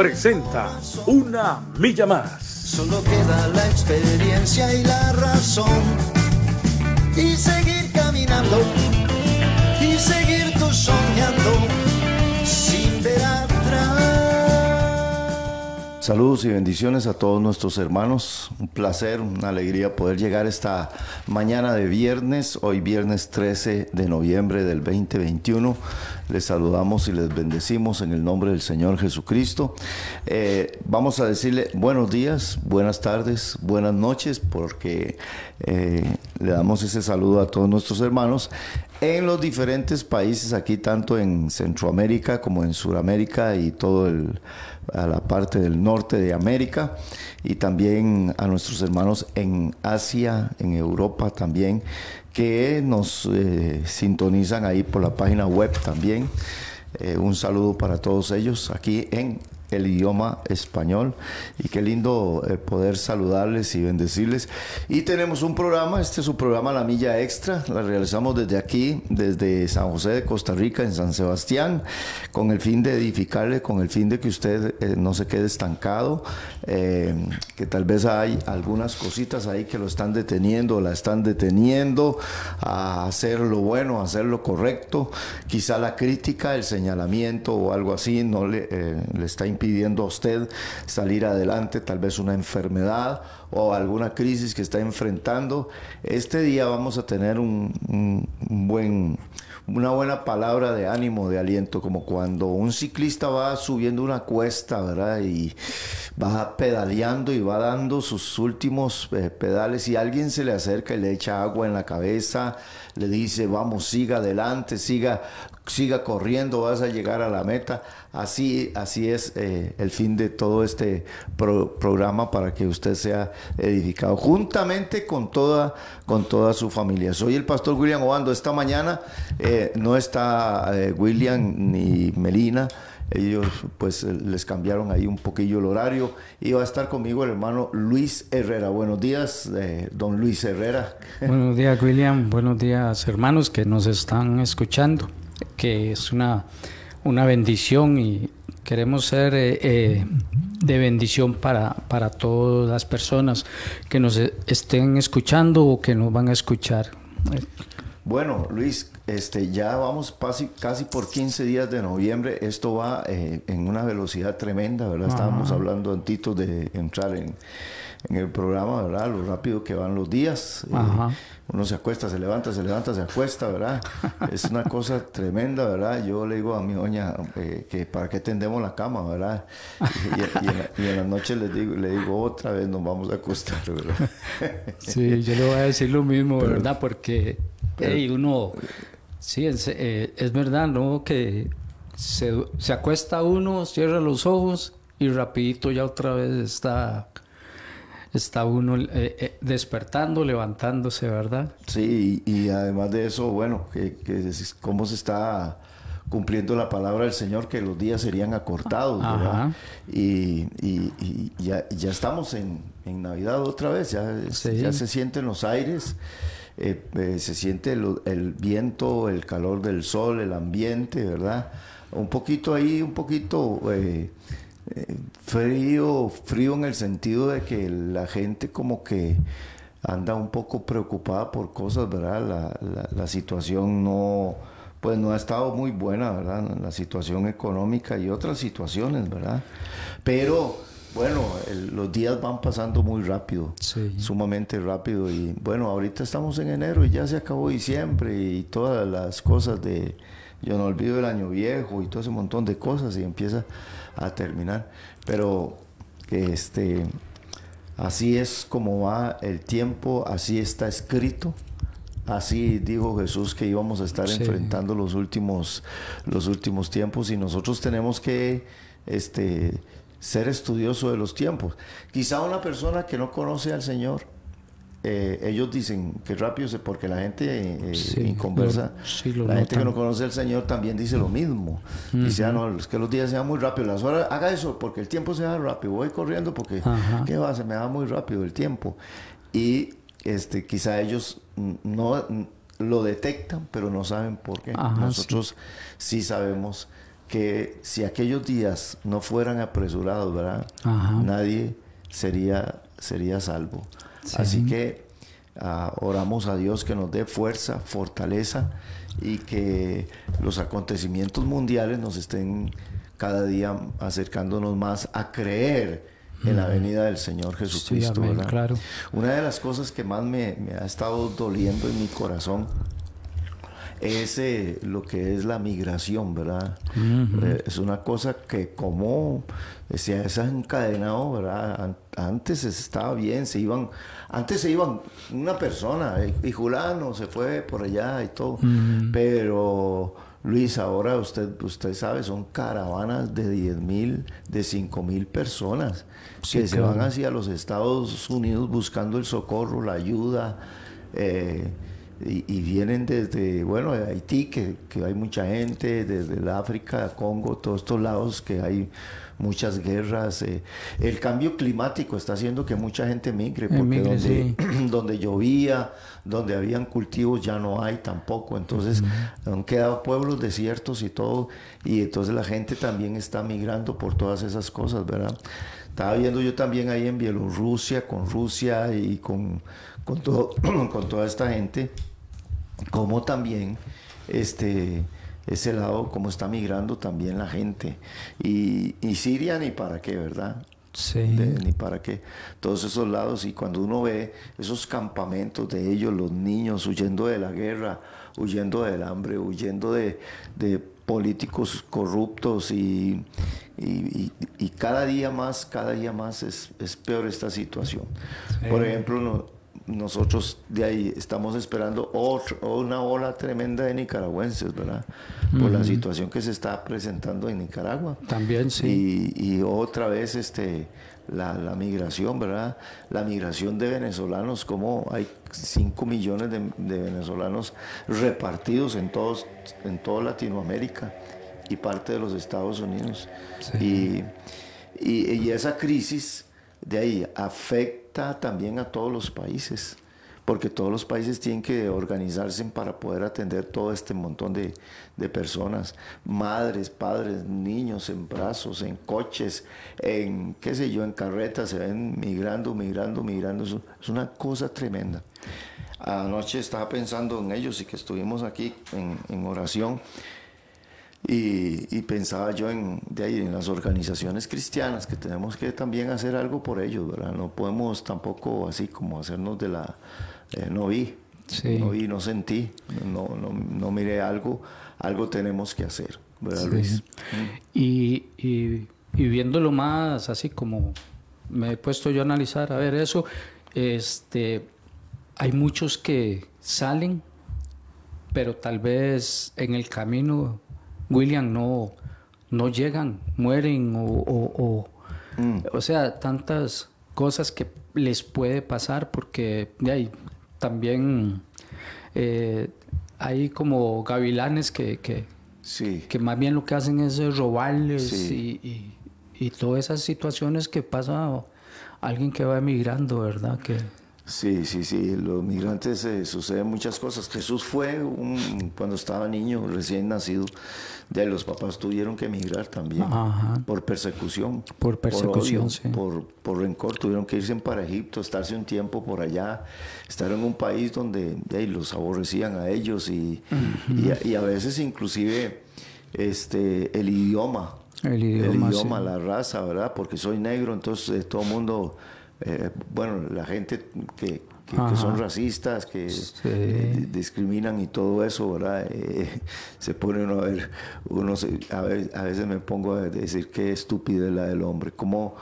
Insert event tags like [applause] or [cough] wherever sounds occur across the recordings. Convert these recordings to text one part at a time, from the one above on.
presenta Una Milla Más. Solo queda la experiencia y la razón. Y seguir caminando, y seguir tú soñando, Saludos y bendiciones a todos nuestros hermanos. Un placer, una alegría poder llegar esta mañana de viernes, hoy viernes 13 de noviembre del 2021. Les saludamos y les bendecimos en el nombre del Señor Jesucristo. Eh, vamos a decirle buenos días, buenas tardes, buenas noches, porque eh, le damos ese saludo a todos nuestros hermanos en los diferentes países, aquí tanto en Centroamérica como en Sudamérica y todo el, a la parte del norte de América y también a nuestros hermanos en Asia, en Europa también, que nos eh, sintonizan ahí por la página web también. Eh, un saludo para todos ellos aquí en el idioma español. Y qué lindo eh, poder saludarles y bendecirles. Y tenemos un programa, este es su programa La Milla Extra, la realizamos desde aquí, desde San José de Costa Rica, en San Sebastián, con el fin de edificarle, con el fin de que usted eh, no se quede estancado, eh, que tal vez hay algunas cositas ahí que lo están deteniendo, la están deteniendo a hacer lo bueno, a hacer lo correcto, quizá la crítica, el señalamiento o algo así no le, le está a usted salir adelante, tal vez una enfermedad o alguna crisis que está enfrentando. Este día vamos a tener un buen una buena palabra de ánimo, de aliento, como cuando un ciclista va subiendo una cuesta, ¿verdad? Y va pedaleando y va dando sus últimos eh, pedales y alguien se le acerca y le echa agua en la cabeza, le dice, vamos, siga adelante, siga, siga corriendo, vas a llegar a la meta. Así, así es eh, el fin de todo este pro programa para que usted sea edificado juntamente con toda, con toda su familia. Soy el pastor William Obando. Esta mañana eh, no está eh, William ni Melina. Ellos pues les cambiaron ahí un poquillo el horario y va a estar conmigo el hermano Luis Herrera. Buenos días, eh, don Luis Herrera. Buenos días, William. Buenos días, hermanos que nos están escuchando, que es una, una bendición y queremos ser eh, eh, de bendición para, para todas las personas que nos estén escuchando o que nos van a escuchar. Bueno, Luis, este, ya vamos casi, casi por 15 días de noviembre. Esto va eh, en una velocidad tremenda, ¿verdad? Estábamos hablando antitos de entrar en, en, el programa, ¿verdad? Lo rápido que van los días. Eh, uno se acuesta, se levanta, se levanta, se acuesta, ¿verdad? [laughs] es una cosa tremenda, ¿verdad? Yo le digo a mi doña eh, que para qué tendemos la cama, ¿verdad? Y, y, y, en, la, y, en, la, noche le digo, le digo otra vez nos vamos a acostar, ¿verdad? [laughs] sí, yo le voy a decir lo mismo, Pero, ¿verdad? Porque pero, hey, uno Sí, es, eh, es verdad, ¿no? Que se, se, acuesta uno, cierra los ojos y rapidito ya otra vez está, está uno eh, eh, despertando, levantándose, ¿verdad? Sí, y, y, además de eso, bueno, que, que cómo se está cumpliendo la palabra del Señor, que los días serían acortados, ¿verdad? Y, y, y, ya, ya estamos en, en Navidad otra vez, ya, sí. ya se sienten los aires. Eh, eh, se siente el, el, viento, el calor del sol, el ambiente, ¿verdad? Un poquito ahí, un poquito eh, frío, frío en el sentido de que la gente como que anda un poco preocupada por cosas, ¿verdad? La, la, la situación no, pues no ha estado muy buena, ¿verdad? La situación económica y otras situaciones, ¿verdad? Pero bueno, el, los días van pasando muy rápido, sí. sumamente rápido. Y bueno, ahorita estamos en enero y ya se acabó diciembre y todas las cosas de, yo no olvido el año viejo y todo ese montón de cosas y empieza a terminar. Pero este, así es como va el tiempo, así está escrito. Así dijo Jesús que íbamos a estar sí. enfrentando los últimos, los últimos tiempos y nosotros tenemos que este, ser estudioso de los tiempos. Quizá una persona que no conoce al Señor, eh, ellos dicen que rápido se, porque la gente eh, conversa, la gente que no conoce al Señor también dice lo mismo. Dice, ah, no, es que los días sean muy rápidos, las horas, haga eso, porque el tiempo se va rápido, voy corriendo porque, ¿qué va? Se me va muy rápido el tiempo. Y este, quizá ellos no lo detectan, pero no saben por qué. Nosotros sí. sabemos que si aquellos días no fueran apresurados, ¿verdad? Nadie sería, sería salvo. Así que ah, oramos a Dios que nos dé fuerza, fortaleza y que los acontecimientos mundiales nos estén cada día acercándonos más a creer en la venida del Señor Jesucristo. claro. Una de las cosas que más me, me ha estado doliendo en mi corazón es eh, lo que es la migración, ¿verdad? Eh, es una cosa que como se ha desencadenado, ¿verdad? Antes estaba bien, se iban, antes se iban una persona, y Julano se fue por allá y todo, pero Luis, ahora usted, usted sabe, son caravanas de 10 mil, de 5 mil personas que se van hacia los Estados Unidos buscando el socorro, la ayuda. Eh, y, vienen desde, bueno, de Haití, que, que, hay mucha gente, desde el África, Congo, todos estos lados que hay muchas guerras. Eh, el cambio climático está haciendo que mucha gente migre, porque donde, [clears throat] donde, llovía, donde habían cultivos ya no hay tampoco. Entonces han quedado pueblos desiertos y todo, y entonces la gente también está migrando por todas esas cosas, ¿verdad? Estaba viendo yo también ahí en Bielorrusia, con Rusia y con, con, todo, [clears throat] con toda esta gente como también este, ese lado, como está migrando también la gente. Y, Siria ni para qué, ¿verdad? Sí. ni para qué. Todos esos lados. Y cuando uno ve esos campamentos de ellos, los niños huyendo de la guerra, huyendo del hambre, huyendo de, políticos corruptos y, cada día más, cada día más es, peor esta situación. Por ejemplo, nosotros de ahí estamos esperando una ola tremenda de nicaragüenses, ¿verdad? Por la situación que se está presentando en Nicaragua. También, sí. Y, otra vez este, la, migración, ¿verdad? La migración de venezolanos, como hay 5 millones de, venezolanos repartidos en, todos, en toda Latinoamérica y parte de los Estados Unidos. y, y esa crisis de ahí afecta también a todos los países, porque todos los países tienen que organizarse para poder atender todo este montón de, personas, madres, padres, niños en brazos, en coches, en qué sé yo, en carretas, se ven migrando, migrando, migrando, es una cosa tremenda. Anoche estaba pensando en ellos y que estuvimos aquí en, en oración y, pensaba yo en, de ahí, en las organizaciones cristianas, que tenemos que también hacer algo por ellos, ¿verdad? No podemos tampoco así como hacernos de la... Eh, no vi, no vi, no sentí, no, no, no, miré algo, algo tenemos que hacer, ¿verdad, Luis? Y, y, y, viéndolo más así como me he puesto yo a analizar, a ver eso, este, hay muchos que salen, pero tal vez en el camino William, no, no llegan, mueren o, o, mm. o, sea, tantas cosas que les puede pasar porque también eh, hay como gavilanes que, que, que, más bien lo que hacen es robarles y, y, todas esas situaciones que pasa alguien que va emigrando, ¿verdad? Que, Sí, sí, sí, los migrantes eh, suceden muchas cosas. Jesús fue un, cuando estaba niño, recién nacido, de los papás tuvieron que emigrar también por persecución, por persecución, por, por, rencor, tuvieron que irse para Egipto, estarse un tiempo por allá, estar en un país donde los aborrecían a ellos y, y, a, veces inclusive este, el idioma, el idioma, la raza, ¿verdad? Porque soy negro, entonces eh, todo el mundo eh, bueno, la gente que, son racistas, que eh, discriminan y todo eso, ¿verdad? Eh, [laughs] se pone uno a ver, uno a, veces me pongo a decir qué estúpida la del hombre, ¿cómo,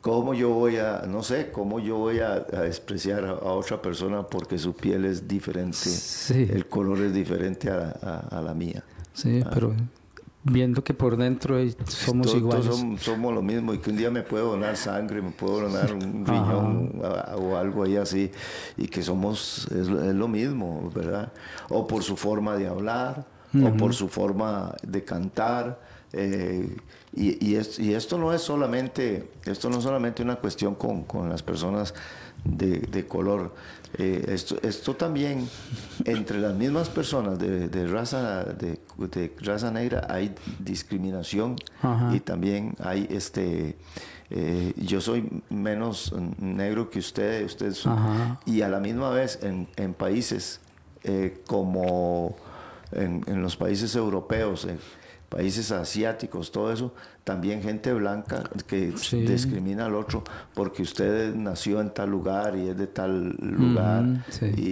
cómo yo voy a, no sé, cómo yo voy a, despreciar a, otra persona porque su piel es diferente, el color es diferente a, la mía. Sí, ah. pero viendo que por dentro somos Todos- iguales. todos som- somos lo mismo y que un día me puedo donar sangre, me puedo donar un [laughs] riñón a- o algo ahí así y que somos, es, lo- es lo mismo, ¿verdad? O por su forma de hablar, o por su forma de cantar. eh, y, y es- y esto no es solamente, esto no es solamente una cuestión con, con las personas de, de color. Eh, esto, esto también, entre las mismas personas de, de raza, de, de raza negra hay discriminación Ajá. y también hay este... eh, yo soy menos negro que usted, usted Ajá. y a la misma vez en, en países eh, como en, en los países europeos, países asiáticos, todo eso, también gente blanca que Sí. discrimina al otro porque usted nació en tal lugar y es de tal lugar. Sí. y,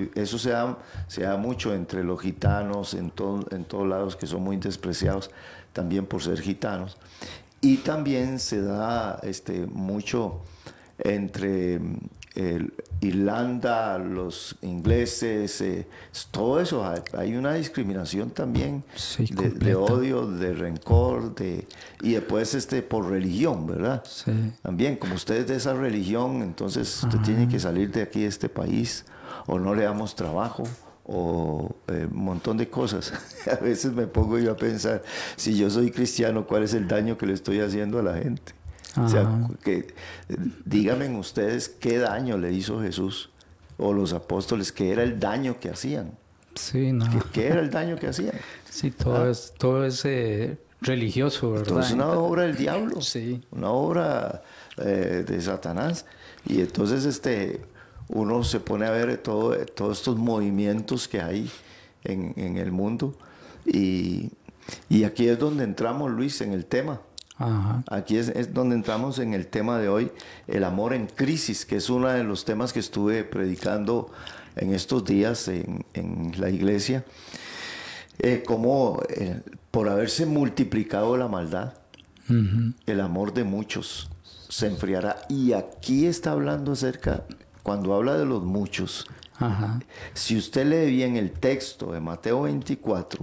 y eso se da, se da mucho entre los gitanos, en, todo- en todos lados, que son muy despreciados también por ser gitanos. Y también se da este, mucho entre el- Irlanda, los ingleses, eh, todo eso. Hay, hay una discriminación también Sí, de, odio, de rencor, de, y después este, por religión, ¿verdad? Sí. También, como usted es de esa religión, entonces usted tiene que salir de aquí, de este país, o no le damos trabajo, o eh, un montón de cosas. [laughs] a veces me pongo yo a pensar, si yo soy cristiano, ¿cuál es el daño que le estoy haciendo a la gente? O sea, que, eh, díganme ustedes qué daño le hizo Jesús o los apóstoles, qué era el daño que hacían. Sí, no. ¿Qué, qué era el daño que hacían? Sí, todo es, todo es eh, religioso, ¿verdad? Entonces, una obra del diablo. Sí. Una obra eh, de Satanás. Y entonces este, uno se pone a ver todo, todos estos movimientos que hay en, en el mundo. Y, y aquí es donde entramos, Luis, en el tema. Ajá. Aquí es, es donde entramos en el tema de hoy, el amor en crisis, que es uno de los temas que estuve predicando en estos días en, en la iglesia. Eh, como eh, por haberse multiplicado la maldad, el amor de muchos se enfriará. Y aquí está hablando acerca, cuando habla de los muchos, Ajá. si usted lee bien el texto de Mateo 24,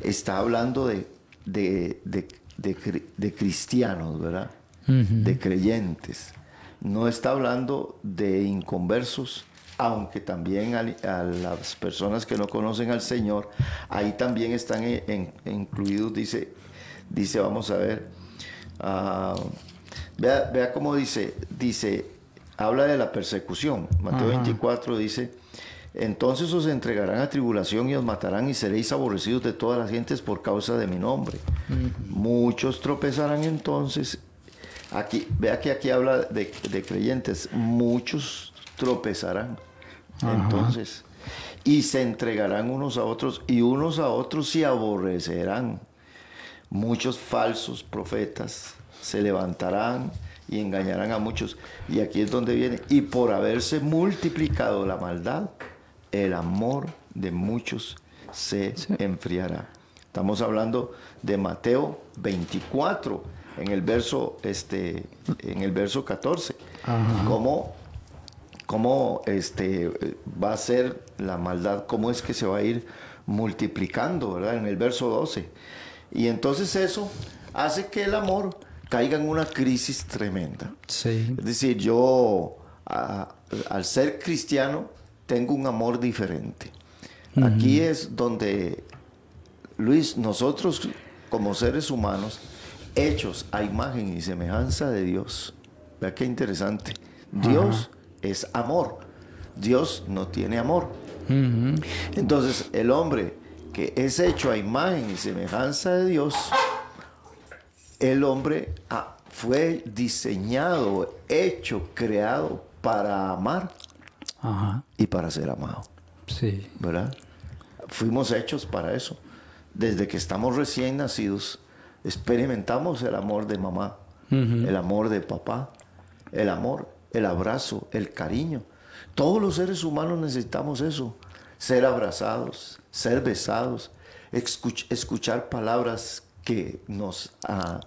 está hablando de, de, de- de de cristianos, ¿verdad? De creyentes. No está hablando de inconversos, aunque también a, las personas que no conocen al Señor, ahí también están en- en- incluidos, dice, dice, vamos a ver, ah, vea, vea cómo dice, dice, habla de la persecución. Mateo Ajá. 24 dice, entonces os entregarán a tribulación y os matarán y seréis aborrecidos de todas las gentes por causa de mi nombre. Muchos tropezarán entonces. Aquí, vea que aquí habla de, de creyentes. Muchos tropezarán. Entonces, y se entregarán unos a otros y unos a otros se aborrecerán. Muchos falsos profetas se levantarán y engañarán a muchos. Y aquí es donde viene. Y por haberse multiplicado la maldad, el amor de muchos se enfriará. Estamos hablando de Mateo 24, en el verso, este, en el verso 14. Cómo, cómo este, va a ser la maldad, cómo es que se va a ir multiplicando, ¿verdad? En el verso 12. Y entonces eso hace que el amor caiga en una crisis tremenda. Sí. Es decir, yo a- al ser cristiano tengo un amor diferente. Aquí es donde, Luis, nosotros como seres humanos, hechos a imagen y semejanza de Dios, vea qué interesante, Dios es amor, Dios no tiene amor. Entonces, el hombre que es hecho a imagen y semejanza de Dios, el hombre ah, fue diseñado, hecho, creado para amar Ajá. y para ser amado, Sí. ¿verdad? Fuimos hechos para eso. Desde que estamos recién nacidos, experimentamos el amor de mamá, el amor de papá, el amor, el abrazo, el cariño. Todos los seres humanos necesitamos eso, ser abrazados, ser besados, escuch- escuchar palabras que nos, ah,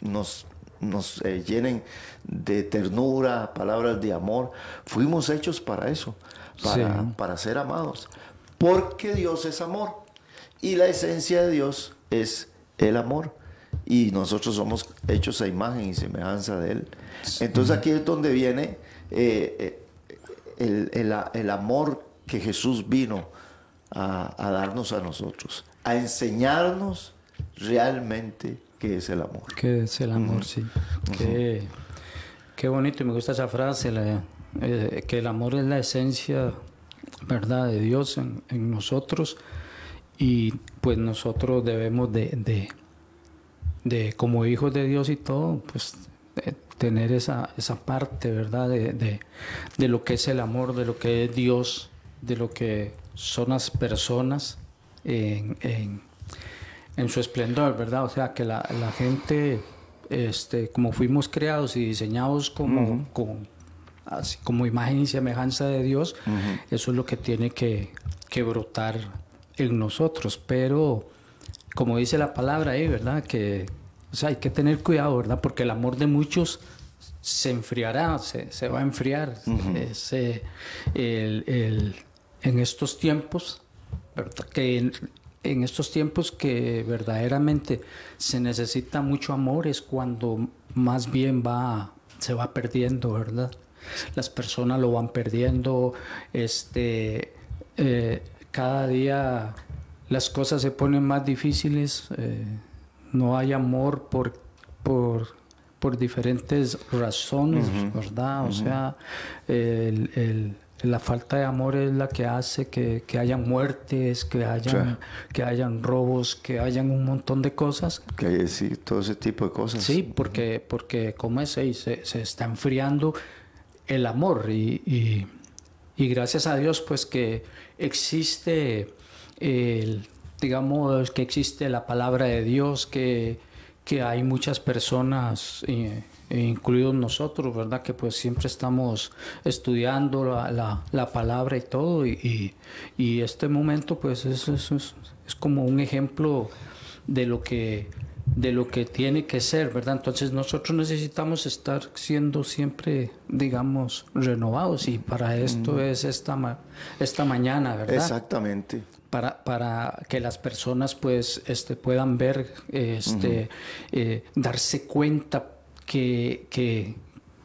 nos, nos eh, llenen de ternura, palabras de amor. Fuimos hechos para eso, para, Sí. para ser amados, porque Dios es amor. Y la esencia de Dios es el amor. Y nosotros somos hechos a imagen y semejanza de Él. Entonces aquí es donde viene eh, eh, el, amor que Jesús vino a, darnos a nosotros, a enseñarnos realmente qué es el amor. ¿Qué es el amor? Sí. qué, bonito y me gusta esa frase, eh, que el amor es la esencia, ¿verdad?, de Dios en, nosotros y pues nosotros debemos de, de, como hijos de Dios y todo, pues tener esa, esa parte, ¿verdad?, de, de, lo que es el amor, de lo que es Dios, de lo que son las personas en, en, su esplendor, ¿verdad? O sea, que la, la, gente, este, como fuimos creados y diseñados como, así, como imagen y semejanza de Dios, eso es lo que tiene que, que brotar en nosotros. Pero, como dice la palabra ahí, ¿verdad? Que o sea, hay que tener cuidado, ¿verdad? Porque el amor de muchos se enfriará, se, se va a enfriar. el, en estos tiempos, que en, estos tiempos que verdaderamente se necesita mucho amor es cuando más bien va, se va perdiendo, ¿verdad? Las personas lo van perdiendo, este, eh, cada día las cosas se ponen más difíciles. Eh, no hay amor por, por, por diferentes razones, ¿verdad? O sea, la falta de amor es la que hace que, que hayan muertes, que hayan, que hayan robos, que hayan un montón de cosas. Que sí, todo ese tipo de cosas. Sí, porque, porque como es, se, se está enfriando el amor y, y, gracias a Dios pues que existe el digamos que existe la palabra de Dios, que, que hay muchas personas, eh, incluidos nosotros, ¿verdad? Que pues siempre estamos estudiando la, la, palabra y todo, y, y, este momento pues es, es, es, como un ejemplo de lo que de lo que tiene que ser, ¿verdad? Entonces nosotros necesitamos estar siendo siempre, digamos, renovados y para esto es esta, esta mañana, ¿verdad? Exactamente para, para que las personas pues este, puedan ver, este, eh, darse cuenta que, que,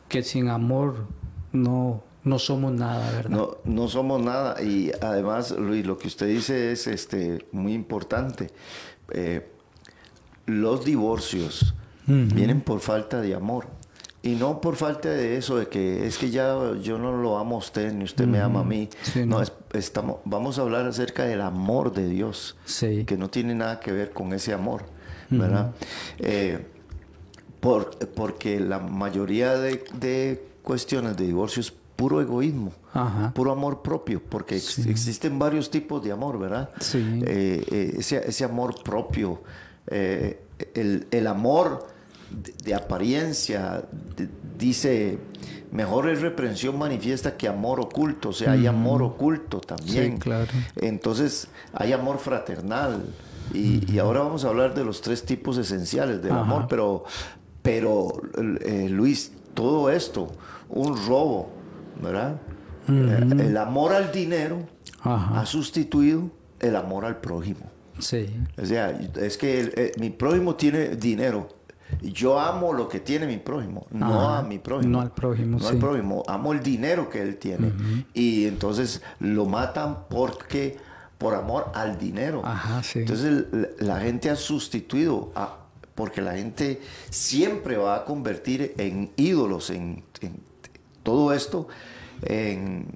que, sin amor no, no somos nada, ¿verdad? No, no somos nada y además Luis, lo que usted dice es este, muy importante. Eh, los divorcios vienen por falta de amor. Y no por falta de eso, de que es que ya yo no lo amo a usted, ni usted me ama a mí. no, estamos, vamos a hablar acerca del amor de Dios, que no tiene nada que ver con ese amor, ¿verdad? Eh, por, porque la mayoría de, cuestiones de divorcio es puro egoísmo, puro amor propio, porque existen varios tipos de amor, ¿verdad? Eh, eh, ese, ese, amor propio, el, el amor de, apariencia, dice, mejor es reprensión manifiesta que amor oculto, o sea, hay amor oculto también. claro. Entonces, hay amor fraternal. Y, ahora vamos a hablar de los tres tipos esenciales del amor, pero, pero eh, Luis, todo esto, un robo, ¿verdad? El amor al dinero ha sustituido el amor al prójimo. Sí. O sea, es que eh, mi prójimo tiene dinero, yo amo lo que tiene mi prójimo, no a mi prójimo. No al prójimo, No al prójimo, amo el dinero que él tiene. Y entonces lo matan porque por amor al dinero. Entonces la gente ha sustituido porque la gente siempre va a convertir en ídolos en, todo esto en,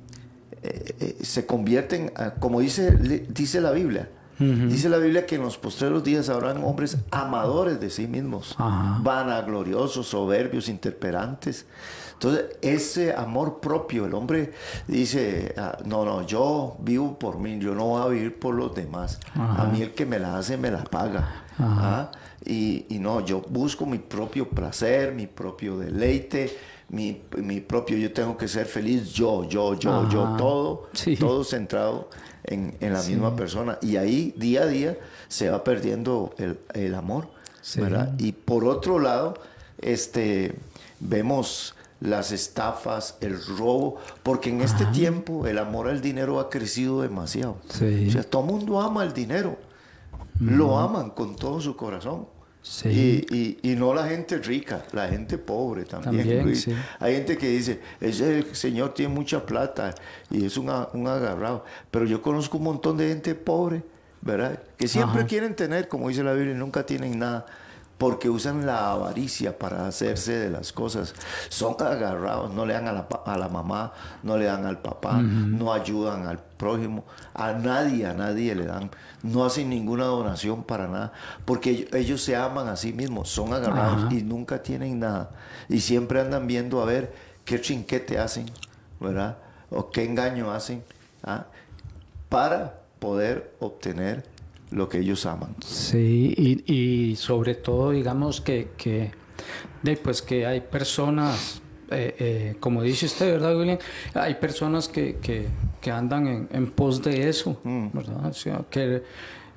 eh, eh, se convierten como dice dice la Biblia Dice la Biblia que en los postreros días habrán hombres amadores de sí mismos, vanagloriosos, soberbios, interperantes. Entonces, ese amor propio, el hombre dice, ah, no, no, yo vivo por mí, yo no voy a vivir por los demás. A mí el que me la hace, me la paga. ¿Ah? Y, no, yo busco mi propio placer, mi propio deleite, mi, propio, yo tengo que ser feliz, yo, yo, yo, yo, todo, todo centrado en, la misma persona. Y ahí día a día se va perdiendo el, amor. ¿verdad? Y por otro lado, este, vemos las estafas, el robo, porque en este tiempo el amor al dinero ha crecido demasiado. O sea, todo el mundo ama el dinero. lo aman con todo su corazón. Sí. Y, y, y, no la gente rica, la gente pobre también. También, Luis. sí. Hay gente que dice, ese señor tiene mucha plata y es un, un agarrado. Pero yo conozco un montón de gente pobre, ¿verdad? Que siempre Ajá. quieren tener, como dice la Biblia, y nunca tienen nada. Porque usan la avaricia para hacerse de las cosas. Son agarrados, no le dan a la, a la mamá, no le dan al papá, no ayudan al prójimo, a nadie, a nadie le dan, no hacen ninguna donación para nada, porque ellos, se aman a sí mismos, son agarrados y nunca tienen nada. Y siempre andan viendo a ver qué chinquete hacen, ¿verdad? O qué engaño hacen, ¿ah? para poder obtener lo que ellos aman. Sí, y, y sobre todo, digamos que, que, de, pues que hay personas, eh, eh, como dice usted, ¿verdad, William? Hay personas que, que, que andan en, en pos de eso, ¿verdad? O sea, que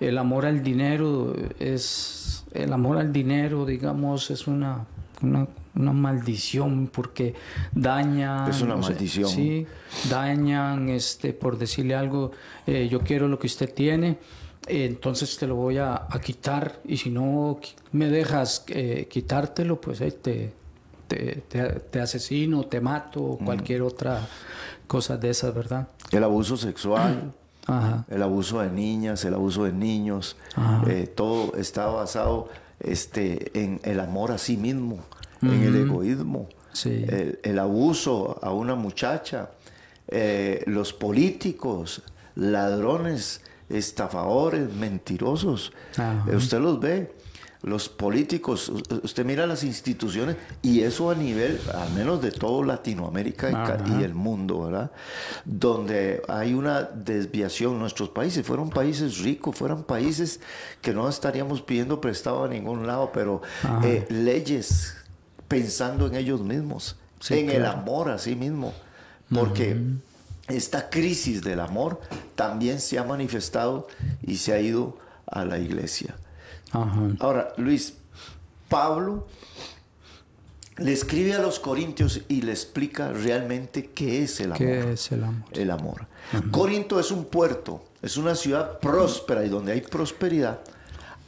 el amor al dinero es, el amor al dinero, digamos, es una, una, una maldición porque daña... Es una sé, maldición. sí, dañan, este, por decirle algo, eh, yo quiero lo que usted tiene, entonces te lo voy a, a quitar y si no me dejas eh, quitártelo, pues ahí te, te, te- te asesino, te mato, o cualquier otra cosa de esas, ¿verdad? El abuso sexual. [clears throat] Ajá. el abuso de niñas, el abuso de niños, eh, todo está basado este, en el amor a sí mismo, en el egoísmo, Sí. el, el abuso a una muchacha, eh, los políticos, ladrones, estafadores, mentirosos. Ajá. Eh, usted los ve, los políticos, usted mira las instituciones y eso a nivel, al menos de todo Latinoamérica y, ca- Ajá. y el mundo, ¿verdad? Donde hay una desviación. Nuestros países fueron países ricos, fueron países que no estaríamos pidiendo prestado a ningún lado, pero eh, leyes pensando en ellos mismos, Sí, en el amor a sí mismo. Porque esta crisis del amor también se ha manifestado y se ha ido a la iglesia. Ajá. Ahora, Luis, Pablo le escribe a los corintios y le explica realmente qué es el amor. ¿Qué es el amor? El amor. Corinto es un puerto, es una ciudad próspera y donde hay prosperidad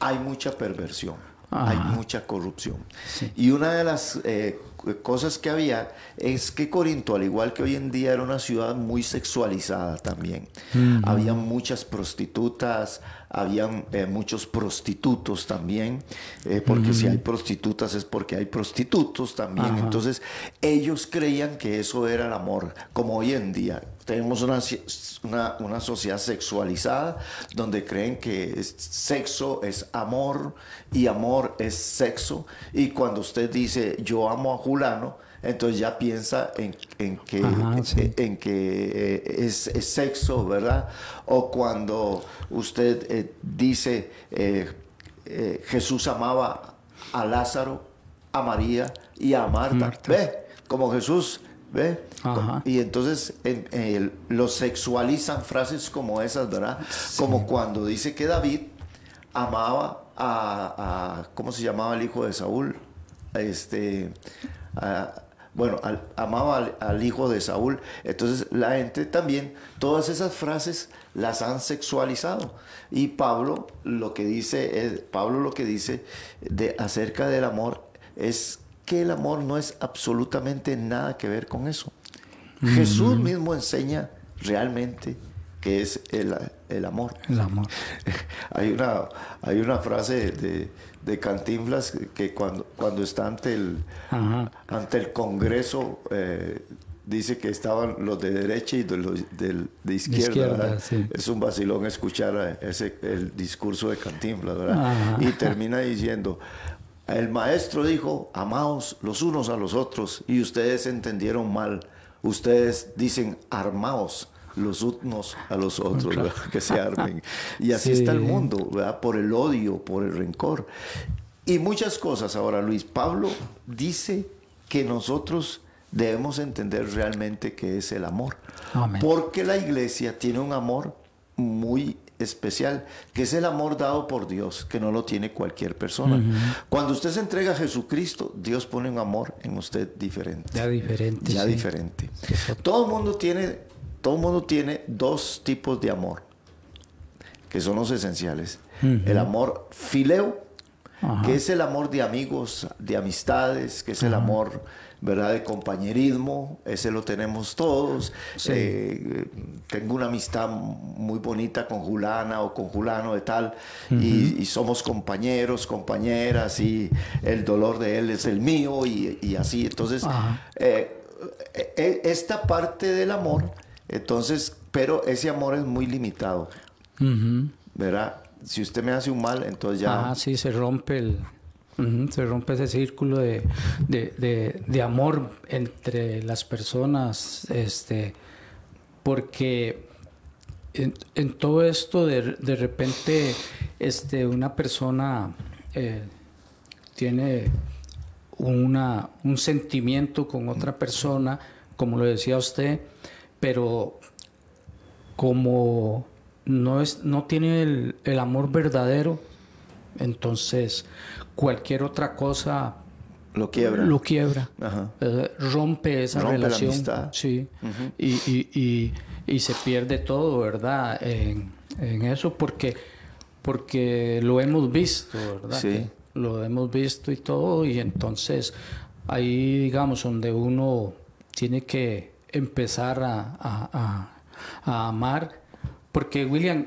hay mucha perversión, Ajá. hay mucha corrupción. Y una de las eh, cosas que había es que Corinto, al igual que hoy en día, era una ciudad muy sexualizada también. Había muchas prostitutas, habían eh, muchos prostitutos también, eh, porque si hay prostitutas es porque hay prostitutos también. Ajá. Entonces, ellos creían que eso era el amor, como hoy en día. Tenemos una, una, una sociedad sexualizada donde creen que es- sexo es amor y amor es sexo. Y cuando usted dice yo amo a Julano, entonces ya piensa en, en que, Ajá, sí. en que eh, es, es sexo, ¿verdad? O cuando usted eh, dice eh, eh, Jesús amaba a Lázaro, a María y a Marta. Marta. ¿Ve? Como Jesús, ¿ve? Ajá. Y entonces en- en- lo sexualizan frases como esas, ¿verdad? Como cuando dice que David amaba a, a- ¿cómo se llamaba el hijo de Saúl? Este, a- bueno, al- amaba al, al hijo de Saúl. Entonces la gente también, todas esas frases las han sexualizado. Y Pablo lo que dice, es, Pablo lo que dice de, acerca del amor es que el amor no es absolutamente nada que ver con eso. Jesús mismo enseña realmente que es el, el amor. El amor. [laughs] Hay una, hay una frase de, de Cantinflas que cuando, cuando está ante el, Ajá. ante el Congreso eh, dice que estaban los de derecha y de los del- de izquierda. izquierda, ¿verdad? sí. Es un vacilón escuchar ese, el discurso de Cantinflas, ¿verdad? Ajá. Y termina diciendo, el maestro dijo, amaos los unos a los otros y ustedes entendieron mal. Ustedes dicen, armaos los unos a los otros, que se armen. [laughs] Y así Sí. está el mundo, ¿verdad? Por el odio, por el rencor. Y muchas cosas. Ahora, Luis Pablo dice que nosotros debemos entender realmente qué es el amor. Amén. Porque la iglesia tiene un amor muy especial, que es el amor dado por Dios, que no lo tiene cualquier persona. Cuando usted se entrega a Jesucristo, Dios pone un amor en usted diferente. Ya diferente. Ya sí. diferente. Todo el mundo tiene, todo el mundo tiene dos tipos de amor. que son los esenciales. El amor fileo, que es el amor de amigos, de amistades, que es el amor, ¿verdad?, de compañerismo, ese lo tenemos todos. Eh, tengo una amistad muy bonita con Julana o con Julano de tal, y, somos compañeros, compañeras, y el dolor de él es el mío, y, así. Entonces, eh, eh, esta parte del amor, entonces, pero ese amor es muy limitado, ¿verdad? si usted me hace un mal, entonces ya... Ah, sí, se rompe el... se rompe ese círculo de, de, amor entre las personas, este, porque en, todo esto de, repente este, una persona eh, tiene una, un sentimiento con otra persona, como lo decía usted, pero como no, es, no tiene el, amor verdadero, entonces cualquier otra cosa lo quiebra. Lo quiebra. Eh, rompe esa relación. Sí. y, se pierde todo, ¿verdad? En, eso porque, porque lo hemos visto, ¿verdad? Sí. Lo hemos visto y todo. Y entonces ahí, digamos, donde uno tiene que empezar a, a amar porque, William,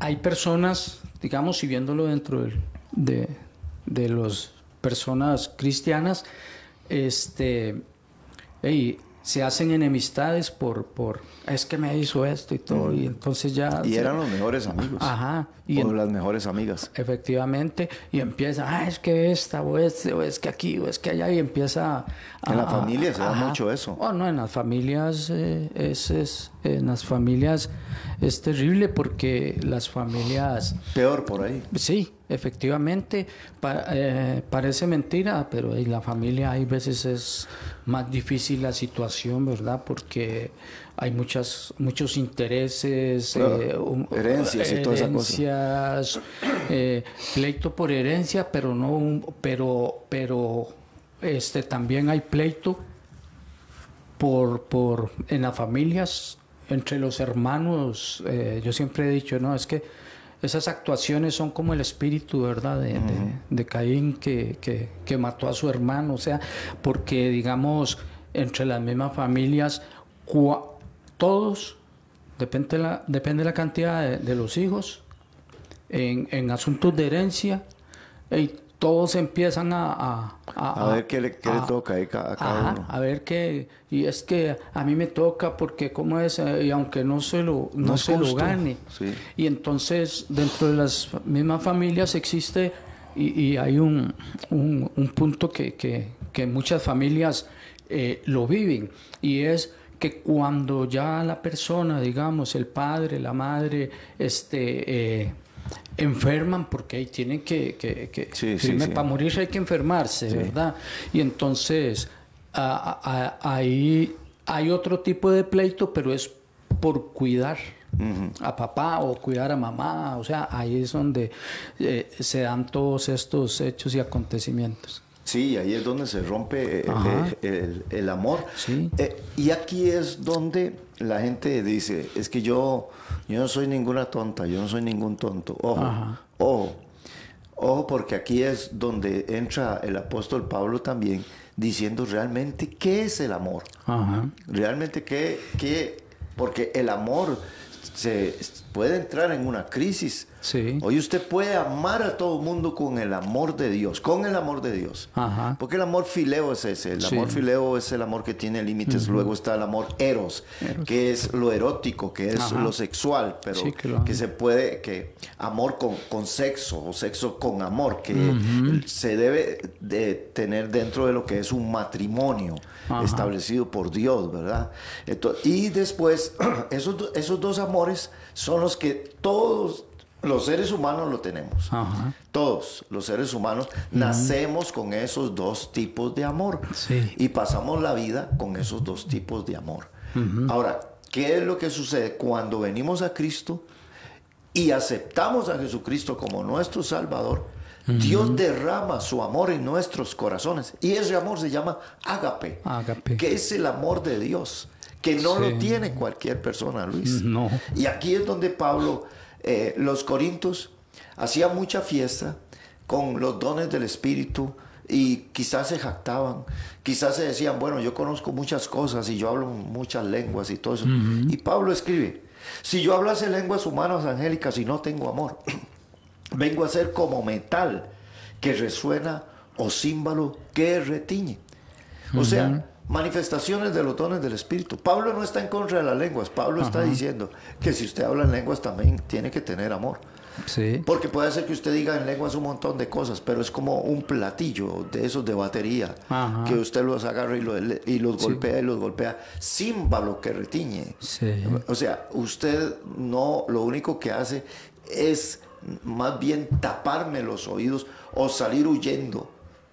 hay personas, digamos, y viéndolo dentro de, de las personas cristianas, este, se hacen enemistades por, por, es que me hizo esto y todo, y entonces ya... Y eran los mejores amigos. Ajá. Y o las mejores amigas. Efectivamente, y empieza, ah, es que esta, o este, o es que aquí, o es que allá, y empieza... A, en la familia se da mucho eso. Oh, no, en las familias eh, es, es, en las familias es terrible porque las familias... Peor por ahí. Sí, efectivamente, eh, parece mentira, pero en la familia hay veces es más difícil la situación, ¿verdad? Porque hay muchas, muchos intereses, eh, herencias y todas esas cosas. Eh, pleito por herencia, pero no, pero, pero este, también hay pleito por, por, en las familias, entre los hermanos. Yo siempre he dicho, no, es que esas actuaciones son como el espíritu, ¿verdad? De, de, Caín que, que, que mató a su hermano, o sea, porque digamos, entre las mismas familias, todos, depende, la, depende de la cantidad de, los hijos, en, en, asuntos de herencia, y todos empiezan a... A, ver qué le, qué le toca a cada uno. A ver qué... Y es que a mí me toca porque como es, y aunque no se lo, no, se lo gane. Y entonces dentro de las mismas familias existe, y, hay un, un, un punto que, que, que, muchas familias eh, lo viven, y es que cuando ya la persona, digamos, el padre, la madre, este, eh, enferman, porque ahí tienen que, que, para morir hay que enfermarse, ¿verdad? Y entonces ahí hay otro tipo de pleito, pero es por cuidar. a papá o cuidar a mamá, o sea, ahí es donde eh, se dan todos estos hechos y acontecimientos. Sí, ahí es donde se rompe eh, el, amor. Eh, y aquí es donde la gente dice, es que yo, yo no soy ninguna tonta, yo no soy ningún tonto. Ojo, ojo, ojo, porque aquí es donde entra el apóstol Pablo también diciendo realmente qué es el amor. Realmente qué, qué, porque el amor se puede entrar en una crisis. Hoy usted puede amar a todo el mundo con el amor de Dios, con el amor de Dios. Porque el amor fileo es ese. El amor fileo es el amor que tiene límites. Luego está el amor eros, que es lo erótico, que es lo sexual, pero que, se puede, que amor con, con, sexo o sexo con amor, que se debe de tener dentro de lo que es un matrimonio establecido por Dios, ¿verdad? y después, [clears throat] esos, esos dos amores son los que todos los seres humanos lo tenemos. Todos los seres humanos nacemos con esos dos tipos de amor. Y pasamos la vida con esos dos tipos de amor. Ahora, ¿qué es lo que sucede cuando venimos a Cristo y aceptamos a Jesucristo como nuestro Salvador? Dios derrama su amor en nuestros corazones. Y ese amor se llama ágape, que es el amor de Dios que no lo tiene cualquier persona, Luis. No. Y aquí es donde Pablo, eh, los corintios, hacía mucha fiesta con los dones del Espíritu y quizás se jactaban, quizás se decían, bueno, yo conozco muchas cosas y yo hablo muchas lenguas y todo eso. Y Pablo escribe, si yo hablase lenguas humanas angélicas y no tengo amor, [clears throat] vengo a ser como metal que resuena o címbalo que retiñe. O sea, manifestaciones de los dones del Espíritu. Pablo no está en contra de las lenguas. Pablo está diciendo que si usted habla en lenguas también tiene que tener amor. Sí. Porque puede ser que usted diga en lenguas un montón de cosas, pero es como un platillo de esos de batería, Ajá. que usted los agarra y, lo- y los golpea y los golpea. Címbalo que retiñe. Sí. O sea, usted no, lo único que hace es más bien taparme los oídos o salir huyendo.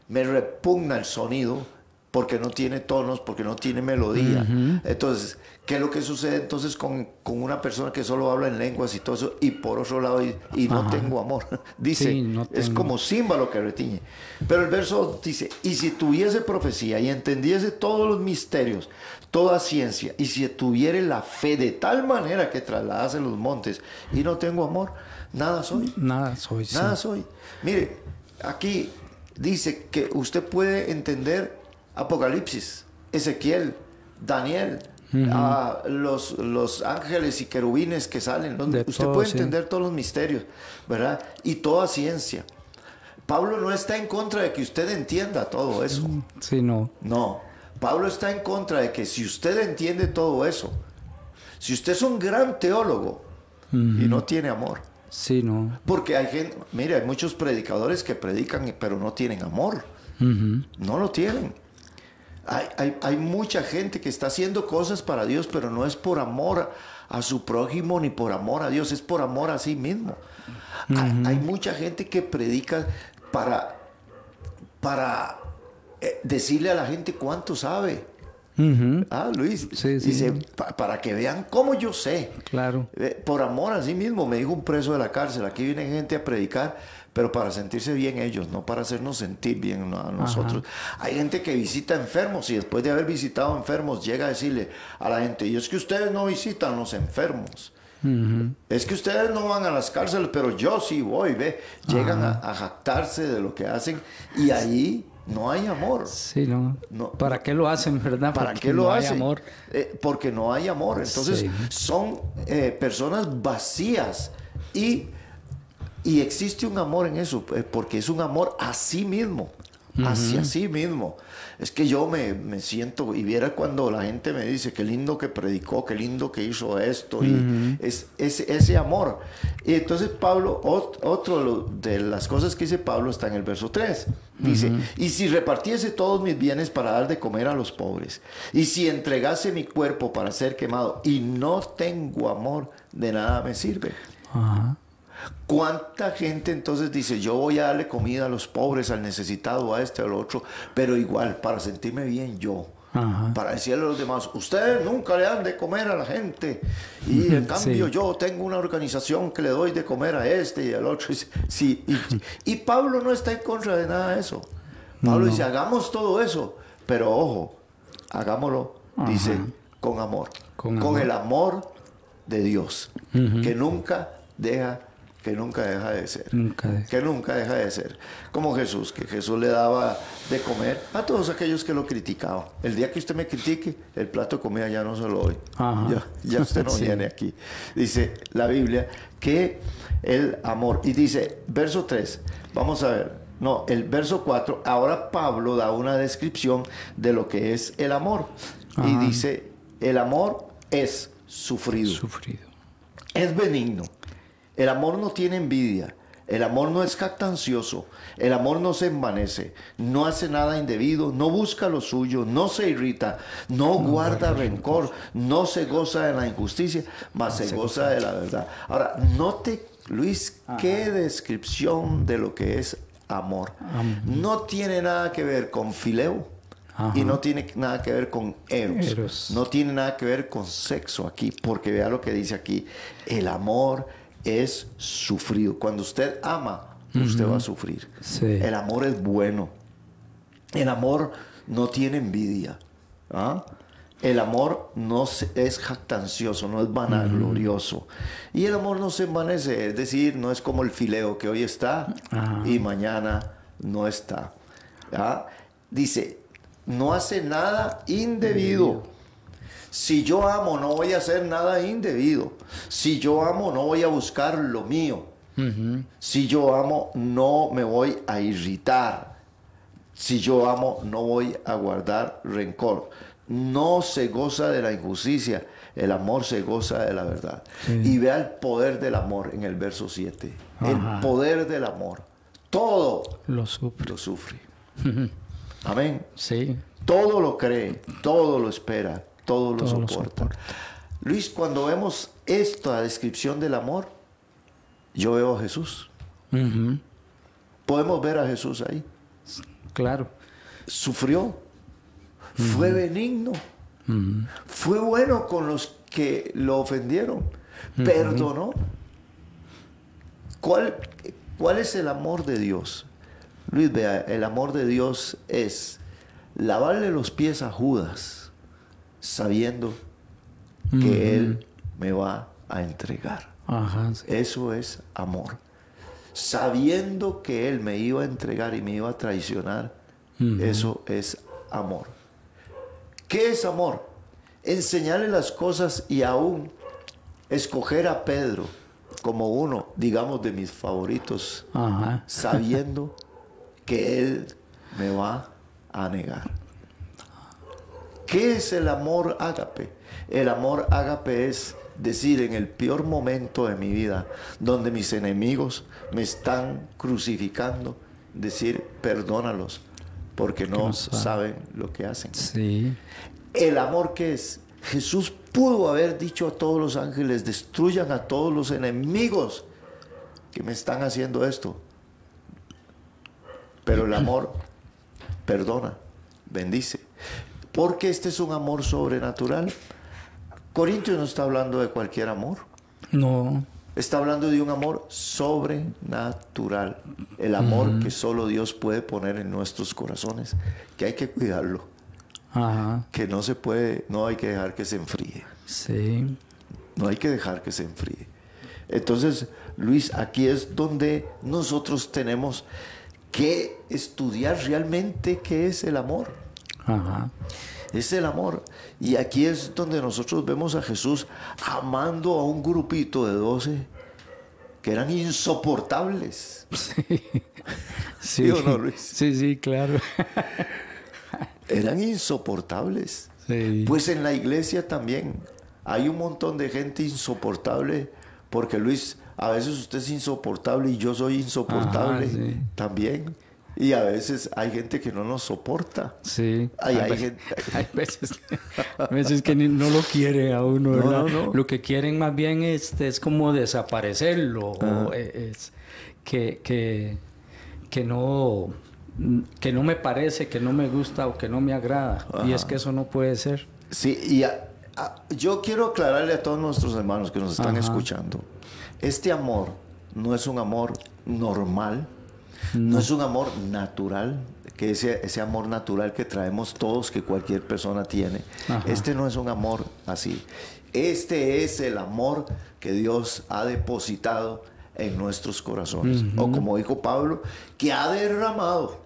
Me repugna el sonido porque no tiene tonos, porque no tiene melodía. Entonces, ¿qué es lo que sucede entonces con, con una persona que solo habla en lenguas y todo eso? Y por otro lado, y, y no tengo amor. [laughs] Dice, Sí, no es como címbalo que retiñe. Pero el verso dice, y si tuviese profecía y entendiese todos los misterios, toda ciencia, y si tuviere la fe de tal manera que trasladase los montes, y no tengo amor, nada soy. Nada soy. sí. Nada soy. Mire, aquí dice que usted puede entender Apocalipsis, Ezequiel, Daniel, a los, los ángeles y querubines que salen. usted todo, puede sí. entender todos los misterios, ¿verdad? Y toda ciencia. Pablo no está en contra de que usted entienda todo eso. Sí, no. No, Pablo está en contra de que si usted entiende todo eso, si usted es un gran teólogo y no tiene amor, Sí, no. porque hay gente, mire, hay muchos predicadores que predican pero no tienen amor, no lo tienen. Hay, hay- hay mucha gente que está haciendo cosas para Dios, pero no es por amor a su prójimo ni por amor a Dios, es por amor a sí mismo. hay, hay mucha gente que predica para, para eh, decirle a la gente cuánto sabe. Ah, Luis, Sí, sí. dice, "Pa- para que vean cómo yo sé. Claro. Eh, Por amor a sí mismo, me dijo un preso de la cárcel, aquí viene gente a predicar, pero para sentirse bien ellos, no para hacernos sentir bien a nosotros. Hay gente que visita enfermos y después de haber visitado enfermos llega a decirle a la gente, y es que ustedes no visitan los enfermos. Es que ustedes no van a las cárceles, pero yo sí voy, ve. Llegan a, a jactarse de lo que hacen y ahí no hay amor. Sí, no. No, ¿Para qué lo hacen, verdad? ¿Para Porque qué lo no hay hacen? amor. Eh, porque no hay amor. Entonces Sí. son eh, personas vacías y, y existe un amor en eso, eh, porque es un amor a sí mismo, hacia sí mismo. Es que yo me, me siento, y viera cuando la gente me dice, qué lindo que predicó, qué lindo que hizo esto, y es, es ese amor. Y entonces Pablo, ot- otro de las cosas que dice Pablo está en el verso 3. Dice, y si repartiese todos mis bienes para dar de comer a los pobres, y si entregase mi cuerpo para ser quemado, y no tengo amor, de nada me sirve. ¿Cuánta gente entonces dice, yo voy a darle comida a los pobres, al necesitado, a este, al otro, pero igual, para sentirme bien yo? Ajá. Para decirle a los demás, ustedes nunca le dan de comer a la gente. Y en [laughs] cambio Sí. yo tengo una organización que le doy de comer a este y al otro. Y, sí, y, [laughs] y Pablo no está en contra de nada de eso. Pablo No. dice, hagamos todo eso, pero ojo, hagámoslo, dice, con amor. Con Con, amor. el amor de Dios, que nunca deja, que nunca deja de ser Nunca de- que nunca deja de ser. Como Jesús, que Jesús le daba de comer a todos aquellos que lo criticaban. El día que usted me critique, el plato de comida ya no se lo doy. Ya, ya usted no [laughs] Sí. viene aquí. Dice la Biblia que el amor. Y dice, verso 3, vamos a ver. No, el verso 4, ahora Pablo da una descripción de lo que es el amor. Y dice, el amor es sufrido. Sufrido. Es benigno. El amor no tiene envidia. El amor no es jactancioso. El amor no se envanece. No hace nada indebido. No busca lo suyo. No se irrita. No, guarda rencor. No se goza de la injusticia, mas se, goza de la verdad. Ahora, note, Luis, qué descripción de lo que es amor. No tiene nada que ver con fileo. Ajá. Y no tiene nada que ver con eros. Eros. No tiene nada que ver con sexo aquí, porque vea lo que dice aquí. El amor es sufrido. Cuando usted ama, usted va a sufrir. Sí. El amor es bueno. El amor no tiene envidia. ¿ah? El amor no es jactancioso, no es vanaglorioso. Y el amor no se envanece, es decir, no es como el fileo que hoy está y mañana no está. Dice, no hace nada indebido. Si yo amo, no voy a hacer nada indebido. Si yo amo, no voy a buscar lo mío. Si yo amo, no me voy a irritar. Si yo amo, no voy a guardar rencor. No se goza de la injusticia, el amor se goza de la verdad. Y vea el poder del amor en el verso 7. El poder del amor. Todo lo sufre. Lo sufre. Amén. Sí. Todo lo cree, todo lo espera, todo lo, soporta. Luis, cuando vemos esta descripción del amor, yo veo a Jesús. Podemos ver a Jesús ahí. Claro. Sufrió, fue benigno, fue bueno con los que lo ofendieron, perdonó. ¿Cuál, ¿Cuál es el amor de Dios? Luis, vea, el amor de Dios es lavarle los pies a Judas sabiendo que Él me va a entregar. Eso es amor. Sabiendo que Él me iba a entregar y me iba a traicionar, eso es amor. ¿Qué es amor? Enseñarle las cosas y aún escoger a Pedro como uno, digamos, de mis favoritos, sabiendo que Él me va a negar. ¿Qué es el amor ágape? El amor ágape es decir en el peor momento de mi vida, donde mis enemigos me están crucificando, decir perdónalos, porque no, saben lo que hacen. Sí. El amor que es, Jesús pudo haber dicho a todos los ángeles, destruyan a todos los enemigos que me están haciendo esto. Pero el amor perdona, bendice. Porque este es un amor sobrenatural. Corintios no está hablando de cualquier amor. No. Está hablando de un amor sobrenatural. El amor que solo Dios puede poner en nuestros corazones. Que hay que cuidarlo. Ajá. Que no se puede, no hay que dejar que se enfríe. Sí. No hay que dejar que se enfríe. Entonces, Luis, aquí es donde nosotros tenemos que estudiar realmente qué es el amor. Ajá. Es el amor. Y aquí es donde nosotros vemos a Jesús amando a un grupito de doce que eran insoportables. [laughs] Sí. Sí, no, Luis? sí, sí, claro. eran insoportables. Sí. Pues en la iglesia también hay un montón de gente insoportable, porque Luis, a veces usted es insoportable y yo soy insoportable también. Y a veces hay gente que no nos soporta. Sí. Hay, hay, gente... [laughs] hay veces, veces, que no lo quiere a uno, ¿verdad? Lo que quieren más bien es, es como desaparecerlo. O es que, que, que, no, que no me parece, que no me gusta o que no me agrada. Y es que eso no puede ser. Sí, y yo quiero aclararle a todos nuestros hermanos que nos están escuchando. Este amor no es un amor normal no. es un amor natural, que ese, ese amor natural que traemos todos, que cualquier persona tiene. Este no es un amor así. Este es el amor que Dios ha depositado en nuestros corazones. O como dijo Pablo, que ha derramado.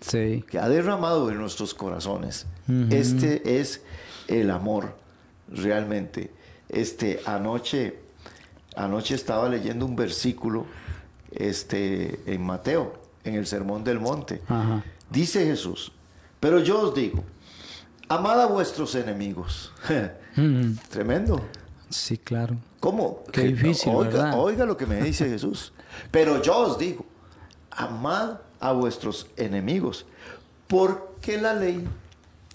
Sí. Que ha derramado en nuestros corazones. Este es el amor, realmente. Este, anoche, anoche estaba leyendo un versículo este, en Mateo en el Sermón del Monte. Dice Jesús, pero yo os digo, amad a vuestros enemigos. [laughs] Tremendo. Sí, claro. ¿Cómo? Qué difícil, oiga, ¿verdad? oiga lo que me dice [laughs] Jesús. Pero yo os digo, amad a vuestros enemigos, porque la ley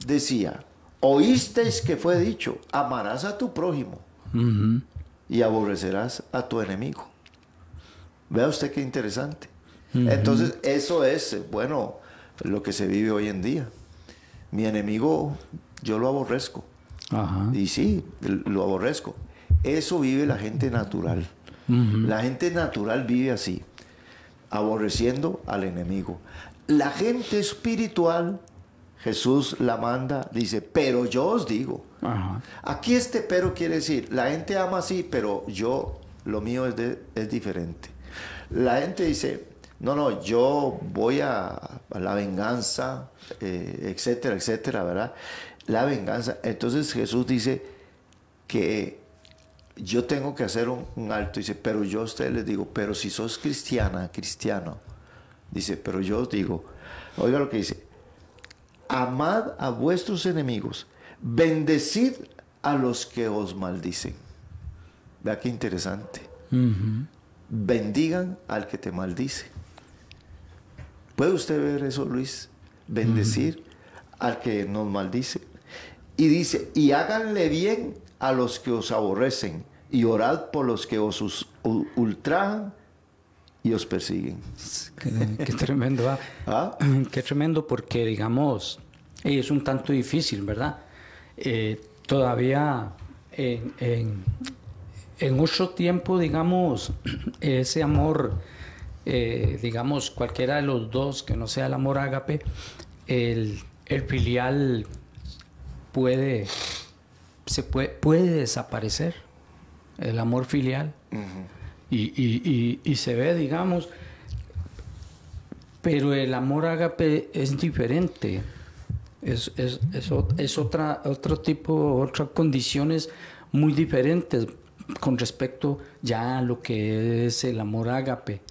decía, oísteis que fue dicho, amarás a tu prójimo y aborrecerás a tu enemigo. Vea usted qué interesante. Entonces, eso es, bueno, lo que se vive hoy en día. Mi enemigo, yo lo aborrezco. Y sí, lo aborrezco. Eso vive la gente natural. La gente natural vive así, aborreciendo al enemigo. La gente espiritual Jesús la manda, dice, pero yo os digo. Ajá. Aquí este pero quiere decir, la gente ama así, pero yo, lo mío es, de- es diferente. La gente dice, no, no, yo voy a, a la venganza, eh, etcétera, etcétera, ¿verdad? La venganza. Entonces Jesús dice que yo tengo que hacer un, un alto. Dice, pero yo a ustedes les digo, pero si sos cristiana, cristiano, dice, pero yo os digo, oiga lo que dice, amad a vuestros enemigos, bendecid a los que os maldicen. Vea qué interesante. Bendigan al que te maldice. ¿Puede usted ver eso, Luis? Bendecir al que nos maldice. Y dice, y háganle bien a los que os aborrecen, y orad por los que os ultrajan y os persiguen. Qué, qué tremendo. ¿ah? [laughs] ¿Ah? [clears throat] Qué tremendo porque, digamos, es un tanto difícil, ¿verdad? Eh, todavía en, en, en otro tiempo, digamos, [clears throat] ese amor, eh, digamos, cualquiera de los dos, que no sea el amor ágape, el, el filial puede, se puede, puede desaparecer, el amor filial. y, y- y- y se ve, digamos, pero el amor ágape es diferente. Es, es, es, es otra, otro tipo, otras condiciones muy diferentes con respecto ya a lo que es el amor ágape.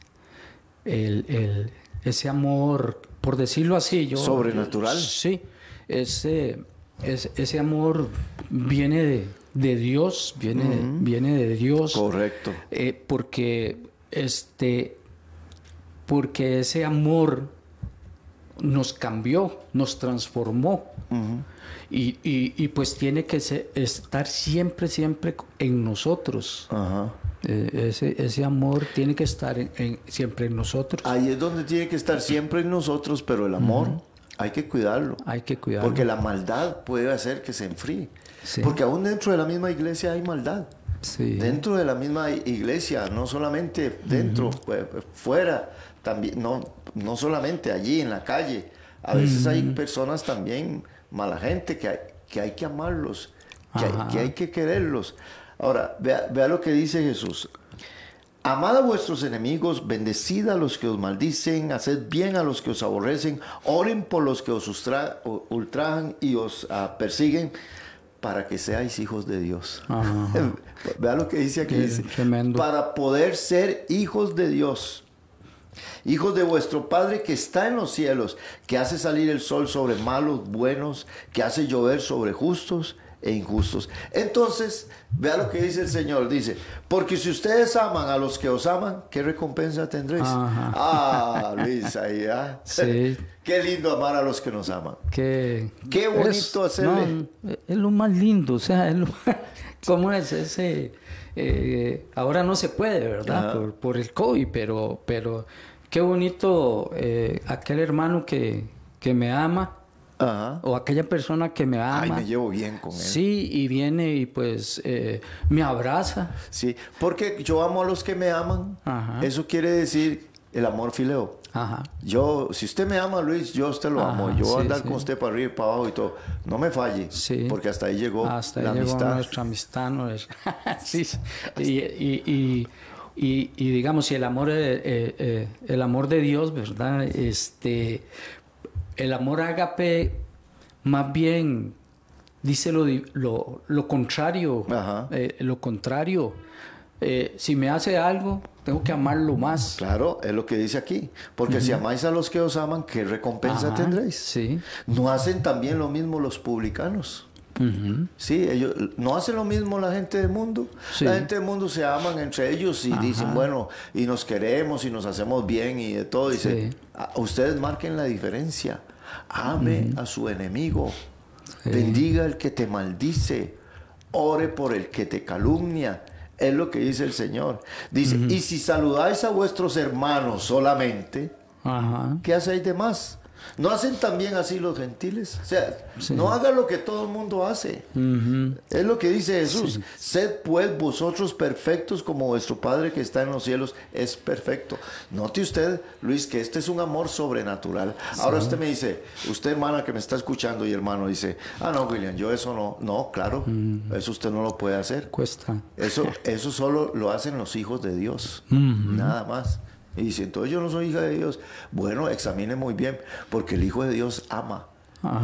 El, el- ese amor, por decirlo así, yo... Sobrenatural. Sí, ese, ese, ese amor viene de, de Dios, viene, viene de Dios. Correcto. Eh, porque este porque ese amor nos cambió, nos transformó. y, y- y, pues tiene que estar siempre, siempre en nosotros. Ajá. Ese, ese amor tiene que estar en- en- siempre en nosotros. Ahí es donde tiene que estar siempre en nosotros, pero el amor hay que cuidarlo. Hay que cuidarlo. Porque la maldad puede hacer que se enfríe. Sí. Porque aún dentro de la misma iglesia hay maldad. Sí. Dentro de la misma iglesia, no solamente dentro, fue- fuera, también, no, no solamente allí en la calle. A veces hay personas también, mala gente, que hay que, hay que amarlos, que hay, Ajá. que hay que quererlos. Ahora, vea, vea lo que dice Jesús. Amad a vuestros enemigos, bendecid a los que os maldicen, haced bien a los que os aborrecen, oren por los que os ultrajan y os ah, persiguen, para que seáis hijos de Dios. Ajá. [laughs] Vea lo que dice aquí. Dice, tremendo. Para poder ser hijos de Dios. Hijos de vuestro Padre que está en los cielos, que hace salir el sol sobre malos, buenos, que hace llover sobre justos e injustos. Entonces, vea lo que dice el Señor. Dice, porque si ustedes aman a los que os aman, ¿qué recompensa tendréis? Ajá. Ah, Luis, ahí, ¿ah? Sí. [laughs] Qué lindo amar a los que nos aman. Qué, Qué bonito hacerle. no, es lo más lindo, o sea, es lo, [laughs] ¿cómo es ese? eh, ahora no se puede, ¿verdad? Por el COVID, pero, pero qué bonito eh, aquel hermano que, que me ama Ajá. o aquella persona que me ama. Ay, me llevo bien con él. Sí, y viene y pues eh, me abraza. Sí, porque yo amo a los que me aman. Ajá. Eso quiere decir el amor fileo. Ajá. Yo, si usted me ama, Luis, yo a usted lo Ajá, amo. Yo voy a andar sí. con usted para arriba y para abajo y todo. No me falle. Sí. Porque hasta ahí llegó Hasta la ahí llegó amistad. nuestra amistad. ¿no? Es- [laughs] sí, y, y, y, y- y digamos, si el amor, eh, eh, el amor de Dios, ¿verdad? Este, el amor ágape, más bien, dice lo, lo, lo contrario. Eh, lo contrario. Eh, si me hace algo, tengo que amarlo más. Claro, es lo que dice aquí. Porque si amáis a los que os aman, ¿qué recompensa Ajá, tendréis? Sí. ¿No hacen también lo mismo los publicanos? Sí, ellos no hacen lo mismo la gente del mundo. Sí. La gente del mundo se aman entre ellos y Ajá. dicen, bueno, y nos queremos y nos hacemos bien y de todo. Dice, Sí. "Ah, ustedes marquen la diferencia. Ame a su enemigo. Sí. Bendiga al que te maldice. Ore por el que te calumnia. Es lo que dice el Señor. Dice, y si saludáis a vuestros hermanos solamente. ¿qué hacéis de más? ¿No hacen también así los gentiles? O sea, no haga lo que todo el mundo hace. Es lo que dice Jesús. Sed pues vosotros perfectos como vuestro Padre que está en los cielos es perfecto. Note usted, Luis, que este es un amor sobrenatural. Ahora usted me dice, usted hermana que me está escuchando y hermano dice, ah, no, William, yo eso no. No, claro, eso usted no lo puede hacer. Cuesta. Eso, eso solo lo hacen los hijos de Dios. Nada más. Y dice, entonces yo no soy hija de Dios. Bueno, examine muy bien, porque el Hijo de Dios ama.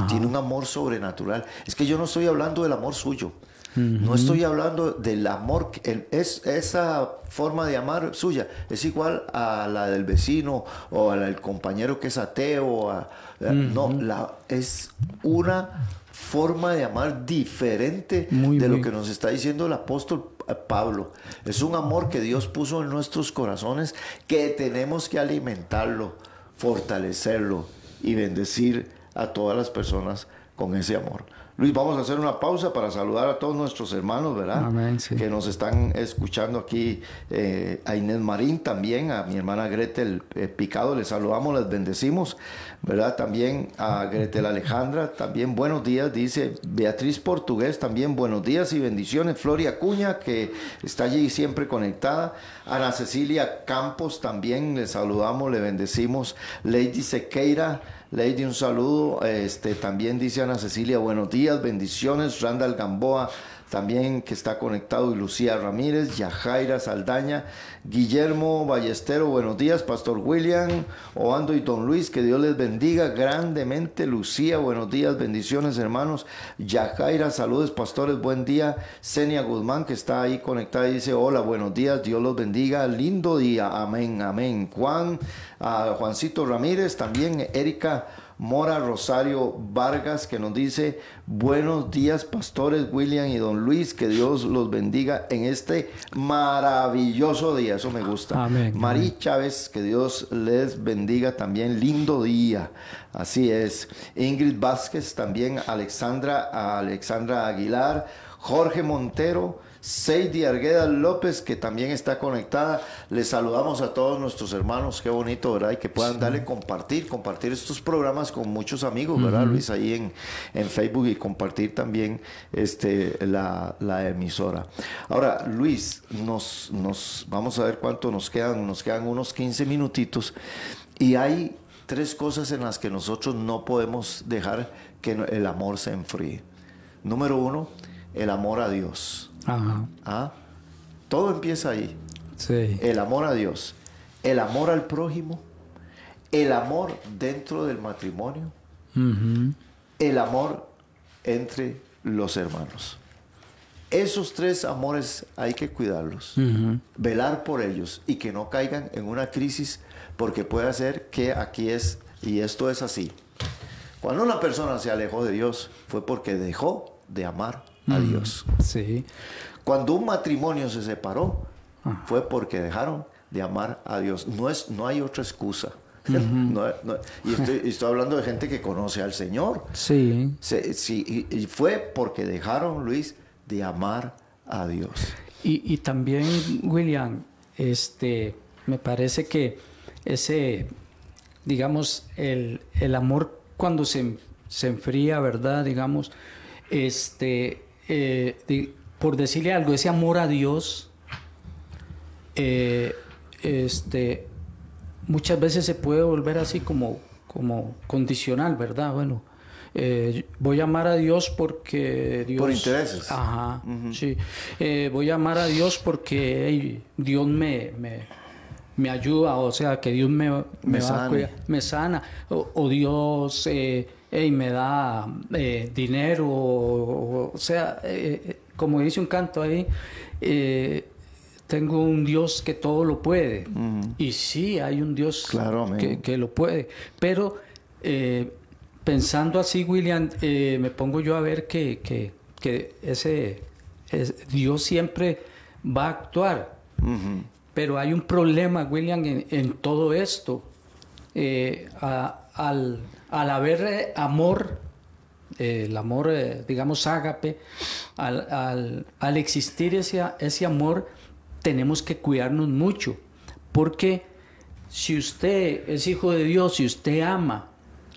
Tiene un amor sobrenatural. Es que yo no estoy hablando del amor suyo. No estoy hablando del amor, es, esa forma de amar suya es igual a la del vecino o al compañero que es ateo. No, la, es una forma de amar diferente de lo que nos está diciendo el apóstol Pablo. Es un amor que Dios puso en nuestros corazones que tenemos que alimentarlo, fortalecerlo y bendecir a todas las personas con ese amor. Luis, vamos a hacer una pausa para saludar a todos nuestros hermanos, ¿verdad? Amén, Que nos están escuchando aquí, eh, a Inés Marín también, a mi hermana Gretel eh, Picado, les saludamos, les bendecimos, ¿verdad? También a Gretel Alejandra, también buenos días, dice Beatriz Portugués, también buenos días y bendiciones. Floria Cuña, que está allí siempre conectada. Ana Cecilia Campos, también le saludamos, le bendecimos. Lady Sequeira, Lady, un saludo. Este, también dice Ana Cecilia, buenos días, bendiciones. Randall Gamboa, también que está conectado, y Lucía Ramírez, Yajaira Saldaña, Guillermo Ballestero, buenos días, Pastor William, Oando y Don Luis, que Dios les bendiga grandemente, Lucía, buenos días, bendiciones hermanos, Yajaira, saludos pastores, buen día, Senia Guzmán, que está ahí conectada, dice, hola, buenos días, Dios los bendiga, lindo día, amén, amén, Juan, a Juancito Ramírez, también Erika Mora Rosario Vargas que nos dice, buenos días pastores William y don Luis, que Dios los bendiga en este maravilloso día, eso me gusta. Amén. Marí Chávez, que Dios les bendiga también, lindo día, así es. Ingrid Vázquez también, Alexandra, Alexandra Aguilar, Jorge Montero, Seidy Argueda López, que también está conectada. Les saludamos a todos nuestros hermanos, qué bonito, ¿verdad? Y que puedan darle compartir, compartir estos programas con muchos amigos, ¿verdad, Luis? Ahí en, en, Facebook y compartir también este, la, la, emisora. Ahora, Luis, nos, nos, vamos a ver cuánto nos quedan, nos quedan unos 15 minutitos. Y hay tres cosas en las que nosotros no podemos dejar que el amor se enfríe. Número uno, el amor a Dios. Ajá. ¿Ah? Todo empieza ahí. Sí. El amor a Dios, el amor al prójimo, el amor dentro del matrimonio, el amor entre los hermanos. Esos tres amores hay que cuidarlos, velar por ellos y que no caigan en una crisis porque puede ser que aquí es, y esto es así. Cuando una persona se alejó de Dios fue porque dejó de amar a Dios. Sí. Cuando un matrimonio se separó, fue porque dejaron de amar a Dios. No, es, no hay otra excusa. [laughs] y, estoy, hablando de gente que conoce al Señor. Sí. sí y, fue porque dejaron, Luis, de amar a Dios. Y, también, William, este, me parece que ese, digamos, el, el amor cuando se, se enfría, ¿verdad? Digamos, este, eh, por decirle algo, ese amor a Dios, eh, este, muchas veces se puede volver así como, como condicional, ¿verdad? Bueno, eh, voy a amar a Dios porque Dios... Por intereses. Ajá, sí. voy a amar a Dios porque Dios me, me, ayuda, o sea, que Dios me, me, va a me sana, o, Dios y me da eh, dinero, o, sea, eh, eh, como dice un canto ahí, tengo un Dios que todo lo puede. Y sí, hay un Dios que, lo puede. Pero pensando así, William, me pongo yo a ver que, ese Dios siempre va a actuar. Pero hay un problema, William, en, todo esto. al al haber eh, amor, eh, el amor, eh, digamos, ágape, al, existir ese, ese amor, tenemos que cuidarnos mucho. Porque si usted es hijo de Dios, si usted ama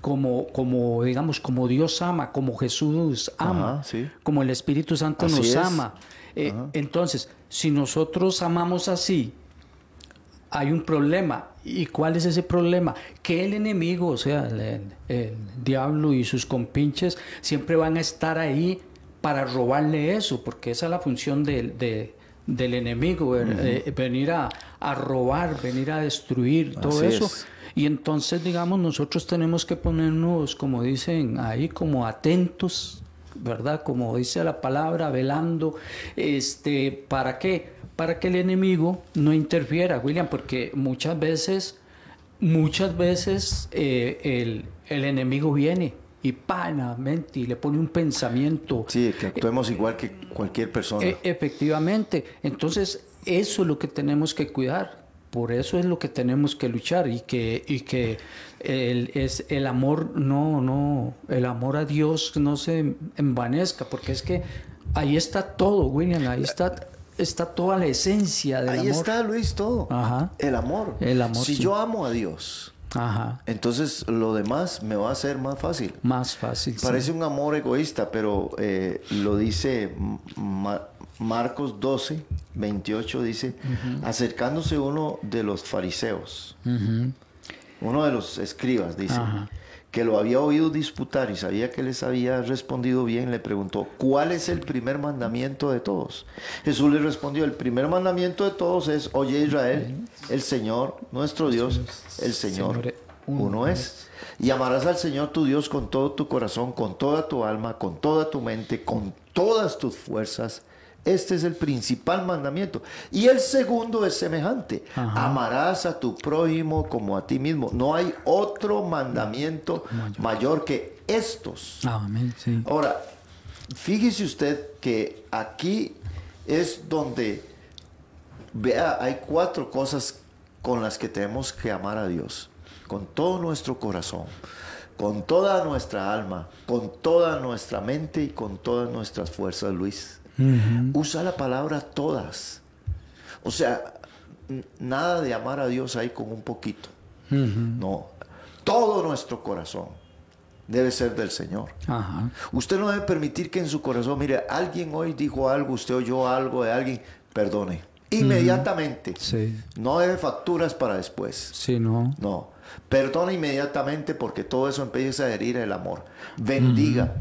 como, como digamos, como Dios ama, como Jesús ama, Ajá, sí. como el Espíritu Santo Así nos es. ama. Eh, entonces, si nosotros amamos así, hay un problema. ¿Y cuál es ese problema? Que el enemigo, o sea, el, el- diablo y sus compinches, siempre van a estar ahí para robarle eso, porque esa es la función del- de- del enemigo, eh, venir a, a robar, venir a destruir, todo Así eso. es. Y entonces, digamos, nosotros tenemos que ponernos, como dicen ahí, como atentos, ¿verdad? Como dice la palabra, velando. Este, ¿Para qué? Para que el enemigo no interfiera, William, porque muchas veces, muchas veces eh, el, el enemigo viene y panamente y le pone un pensamiento. Sí, que actuemos igual que cualquier persona. E- efectivamente. Entonces, eso es lo que tenemos que cuidar. Por eso es lo que tenemos que luchar y que, y que el, es, el amor no, no, el amor a Dios no se envanezca, porque es que ahí está todo, William, ahí está, está toda la esencia del Ahí amor. está, Luis, todo. Ajá. El amor. El amor, Si sí. yo amo a Dios, Ajá. entonces lo demás me va a ser más fácil. Más fácil. sí. Parece un amor egoísta, pero eh, lo dice Ma- Marcos 12, 28, dice, acercándose uno de los fariseos, uno de los escribas, dice, Ajá. Que lo había oído disputar y sabía que les había respondido bien, le preguntó, ¿cuál es el primer mandamiento de todos? Jesús le respondió, el primer mandamiento de todos es, oye Israel, el Señor, nuestro Dios, el Señor, uno es. Y amarás al Señor tu Dios con todo tu corazón, con toda tu alma, con toda tu mente, con todas tus fuerzas. Este es el principal mandamiento. Y el segundo es semejante. Ajá. Amarás a tu prójimo como a ti mismo. No hay otro mandamiento mayor que estos. Amén, sí. Ahora, fíjese usted que aquí es donde, vea, hay cuatro cosas con las que tenemos que amar a Dios. Con todo nuestro corazón, con toda nuestra alma, con toda nuestra mente y con todas nuestras fuerzas, Luis. Usa la palabra todas. O sea, nada de amar a Dios ahí con un poquito. No, todo nuestro corazón debe ser del Señor. Ajá. Usted no debe permitir que en su corazón, mire, alguien hoy dijo algo, usted oyó algo de alguien, perdone. Inmediatamente. Sí. No debe facturas para después. Sí, no. No. Perdone inmediatamente porque todo eso empieza a herir el amor. Bendiga,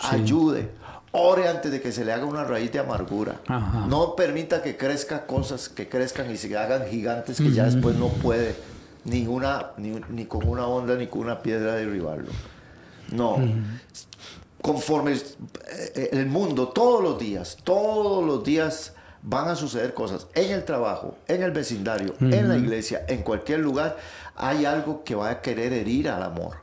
ayude, ore antes de que se le haga una raíz de amargura. Ajá. No permita que crezca cosas que crezcan y se hagan gigantes que ya después no puede ni, una, ni, ni con una onda ni con una piedra derribarlo. No. Conforme el, eh, el mundo, todos los días, todos los días van a suceder cosas. En el trabajo, en el vecindario, en la iglesia, en cualquier lugar, hay algo que va a querer herir al amor.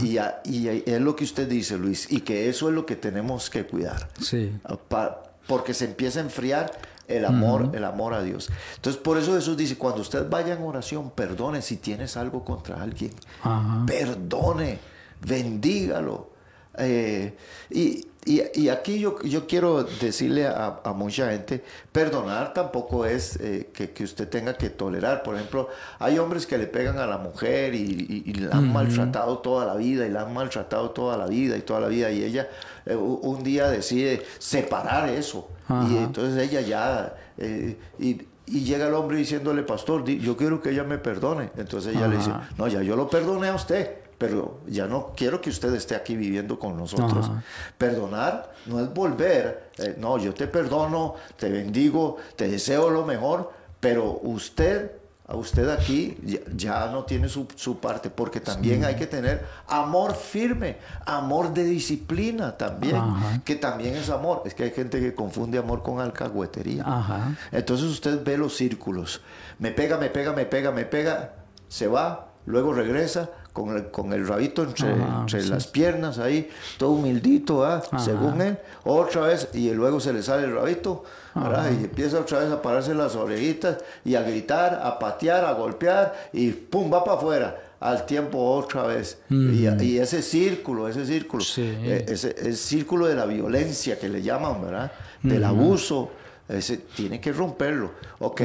Y, y a- y es lo que usted dice, Luis, y que eso es lo que tenemos que cuidar. Sí. Pa- porque se empieza a enfriar el amor, el amor a Dios. Entonces, por eso Jesús dice, cuando usted vaya en oración, perdone si tienes algo contra alguien. Ajá. Perdone, bendígalo. Eh, y, y- y aquí yo, yo quiero decirle a, a mucha gente, perdonar tampoco es eh, que, que usted tenga que tolerar. Por ejemplo, hay hombres que le pegan a la mujer y, la han maltratado toda la vida y la han maltratado toda la vida y toda la vida y ella eh, un día decide separar eso. Y entonces ella ya... eh, y, y llega el hombre diciéndole, pastor, yo quiero que ella me perdone. Entonces ella le dice, no, ya yo lo perdoné a usted, pero ya no quiero que usted esté aquí viviendo con nosotros. Ajá. Perdonar no es volver, eh, no, yo te perdono, te bendigo, te deseo lo mejor, pero usted, a usted aquí ya, ya no tiene su, su parte, porque también hay que tener amor firme, amor de disciplina también, Ajá. que también es amor. Es que hay gente que confunde amor con alcahuetería. Ajá. Entonces usted ve los círculos. Me pega, me pega, me pega, me pega, se va, luego regresa con el, con el rabito entre, Ajá, entre sí. las piernas ahí, todo humildito, ¿ah? Según él, otra vez, y luego se le sale el rabito, ¿verdad? y empieza otra vez a pararse las orejitas y a gritar, a patear, a golpear, y pum, va para afuera. Al tiempo otra vez. Y, y ese círculo, ese círculo, Sí. eh, ese, ese círculo de la violencia que le llaman, ¿verdad? Del abuso, ese tiene que romperlo. Ok,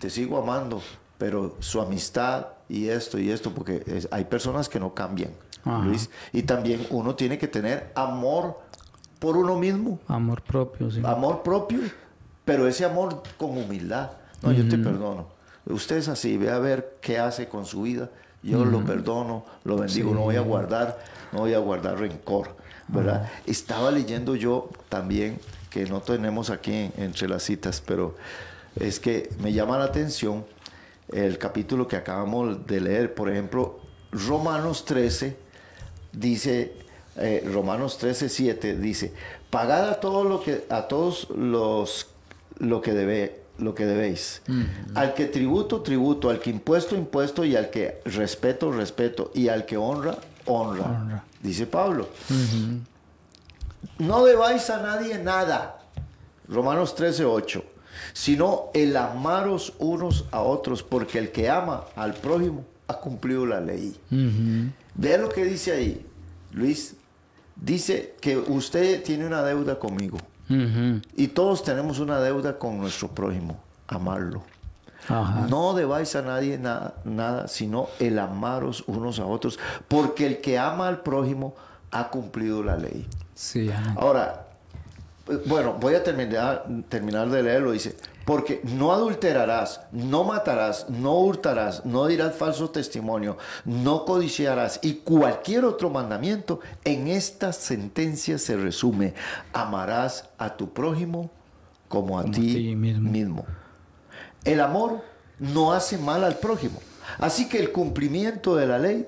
te sigo amando, pero su amistad y esto y esto, porque es- hay personas que no cambian. Luis. Y también uno tiene que tener amor por uno mismo. Amor propio, sí. Amor propio, pero ese amor con humildad. No, yo te perdono. Usted es así, ve a ver qué hace con su vida. Yo lo perdono, lo bendigo, no voy a guardar, no voy a guardar rencor, ¿verdad? Estaba leyendo yo también, que no tenemos aquí entre las citas, pero es que me llama la atención el capítulo que acabamos de leer, por ejemplo, Romanos 13 dice, eh, Romanos 13, 7 dice, pagad a todo lo que, a todos los lo que debe, lo que debéis. Al que tributo, tributo, al que impuesto, impuesto, y al que respeto, respeto, y al que honra, honra. Dice Pablo. No debáis a nadie nada. Romanos 13, 8. Sino el amaros unos a otros, porque el que ama al prójimo ha cumplido la ley. Vea lo que dice ahí, Luis. Dice que usted tiene una deuda conmigo. Y todos tenemos una deuda con nuestro prójimo, amarlo. No debáis a nadie nada, sino el amaros unos a otros, porque el que ama al prójimo ha cumplido la ley. Sí, Ahora, bueno, voy a terminar, terminar de leerlo. Dice, porque no adulterarás, no matarás, no hurtarás, no dirás falso testimonio, no codiciarás y cualquier otro mandamiento, en esta sentencia se resume, amarás a tu prójimo como a ti, mismo. El amor no hace mal al prójimo. Así que el cumplimiento de la ley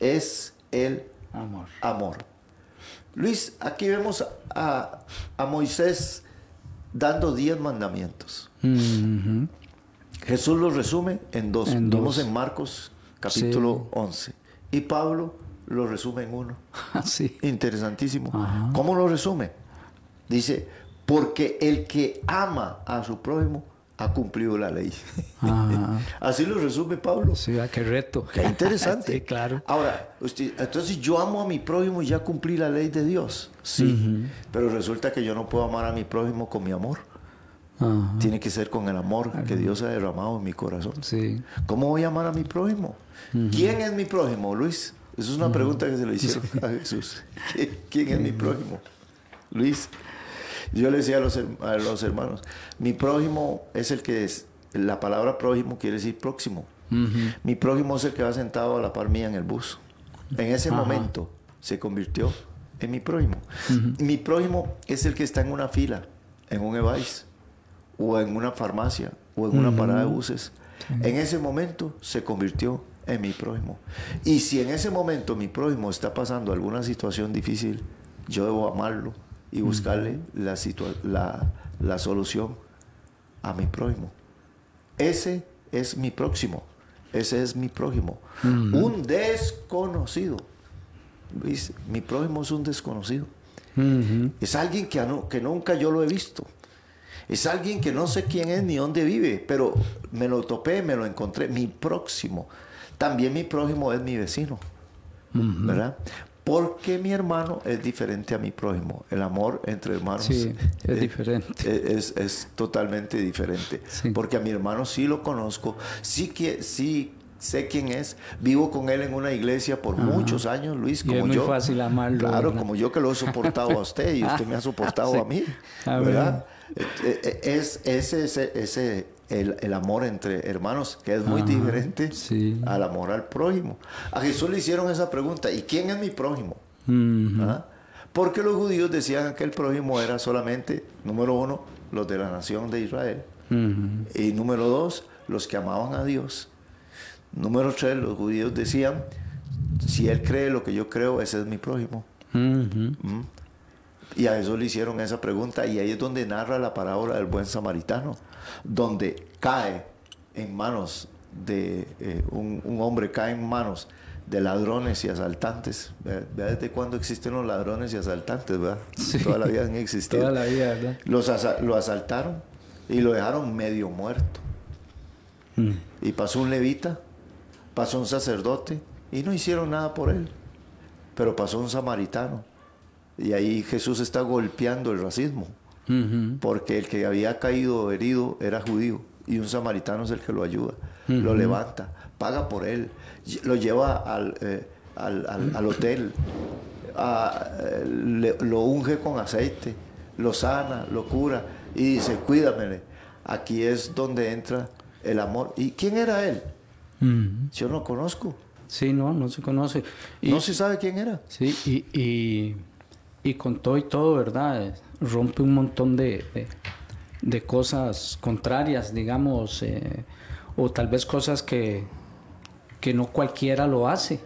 es el amor. amor. Luis, aquí vemos a, a Moisés dando diez mandamientos. Jesús los resume en dos. En Vimos en Marcos capítulo 11. Y Pablo lo resume en uno. [laughs] sí. Interesantísimo. ¿Cómo lo resume? Dice, porque el que ama a su prójimo ha cumplido la ley. [laughs] Así lo resume Pablo. Sí, ah, qué reto. Qué interesante. [laughs] sí, claro. Ahora, entonces yo amo a mi prójimo y ya cumplí la ley de Dios. Sí. Pero resulta que yo no puedo amar a mi prójimo con mi amor. Tiene que ser con el amor que Dios ha derramado en mi corazón. Sí. ¿Cómo voy a amar a mi prójimo? ¿Quién es mi prójimo, Luis? Esa es una pregunta que se le hicieron a Jesús. ¿Quién es mi prójimo? Luis. Yo le decía a los, hermanos, mi prójimo es el que es, la palabra prójimo quiere decir próximo. Mi prójimo es el que va sentado a la par mía en el bus. En ese momento se convirtió en mi prójimo. Mi prójimo es el que está en una fila, en un EVAIS, o en una farmacia, o en una parada de buses. En ese momento se convirtió en mi prójimo. Y si en ese momento mi prójimo está pasando alguna situación difícil, yo debo amarlo y buscarle la, la, la, solución a mi prójimo. Ese es mi próximo, ese es mi prójimo. Un desconocido. Mi prójimo es un desconocido. Es alguien que, que nunca yo lo he visto. Es alguien que no sé quién es ni dónde vive, pero me lo topé, me lo encontré. Mi próximo. También mi prójimo es mi vecino. ¿Verdad? Porque mi hermano es diferente a mi prójimo. El amor entre hermanos es, diferente. Es, totalmente diferente. Porque a mi hermano sí lo conozco, sí, que, sí sé quién es, vivo con él en una iglesia por muchos años, Luis, como y es muy yo. fácil amarlo. Claro, como yo que lo he soportado a usted y usted me ha [laughs] soportado a mí, ¿verdad? Eh, eh, es ese, ese, ese el, amor entre hermanos, que es muy diferente al amor al prójimo. A Jesús le hicieron esa pregunta, ¿y quién es mi prójimo? ¿Ah? Porque los judíos decían que el prójimo era solamente, número uno, los de la nación de Israel. Y número dos, los que amaban a Dios. Número tres, los judíos decían, si él cree lo que yo creo, ese es mi prójimo. Y a Jesús le hicieron esa pregunta y ahí es donde narra la parábola del buen samaritano, donde cae en manos de eh, un, hombre, cae en manos de ladrones y asaltantes. Vea desde cuándo existen los ladrones y asaltantes, ¿verdad? Toda la vida han existido. Toda la vida, ¿verdad? Los lo asaltaron y lo dejaron medio muerto. Mm. Y pasó un levita, pasó un sacerdote y no hicieron nada por él. Pero pasó un samaritano y ahí Jesús está golpeando el racismo, porque el que había caído herido era judío y un samaritano es el que lo ayuda, lo levanta, paga por él, lo lleva al, eh, al, al- al hotel, a- le- lo unge con aceite, lo sana, lo cura y dice, cuídamele. Aquí es donde entra el amor. ¿Y quién era él? Yo no conozco. Sí, no, no se conoce. Y, No se sabe quién era. Sí, y, y, y con todo y todo, ¿verdad? Rompe un montón de, de, de cosas contrarias, digamos, eh, o tal vez cosas que, que no cualquiera lo hace.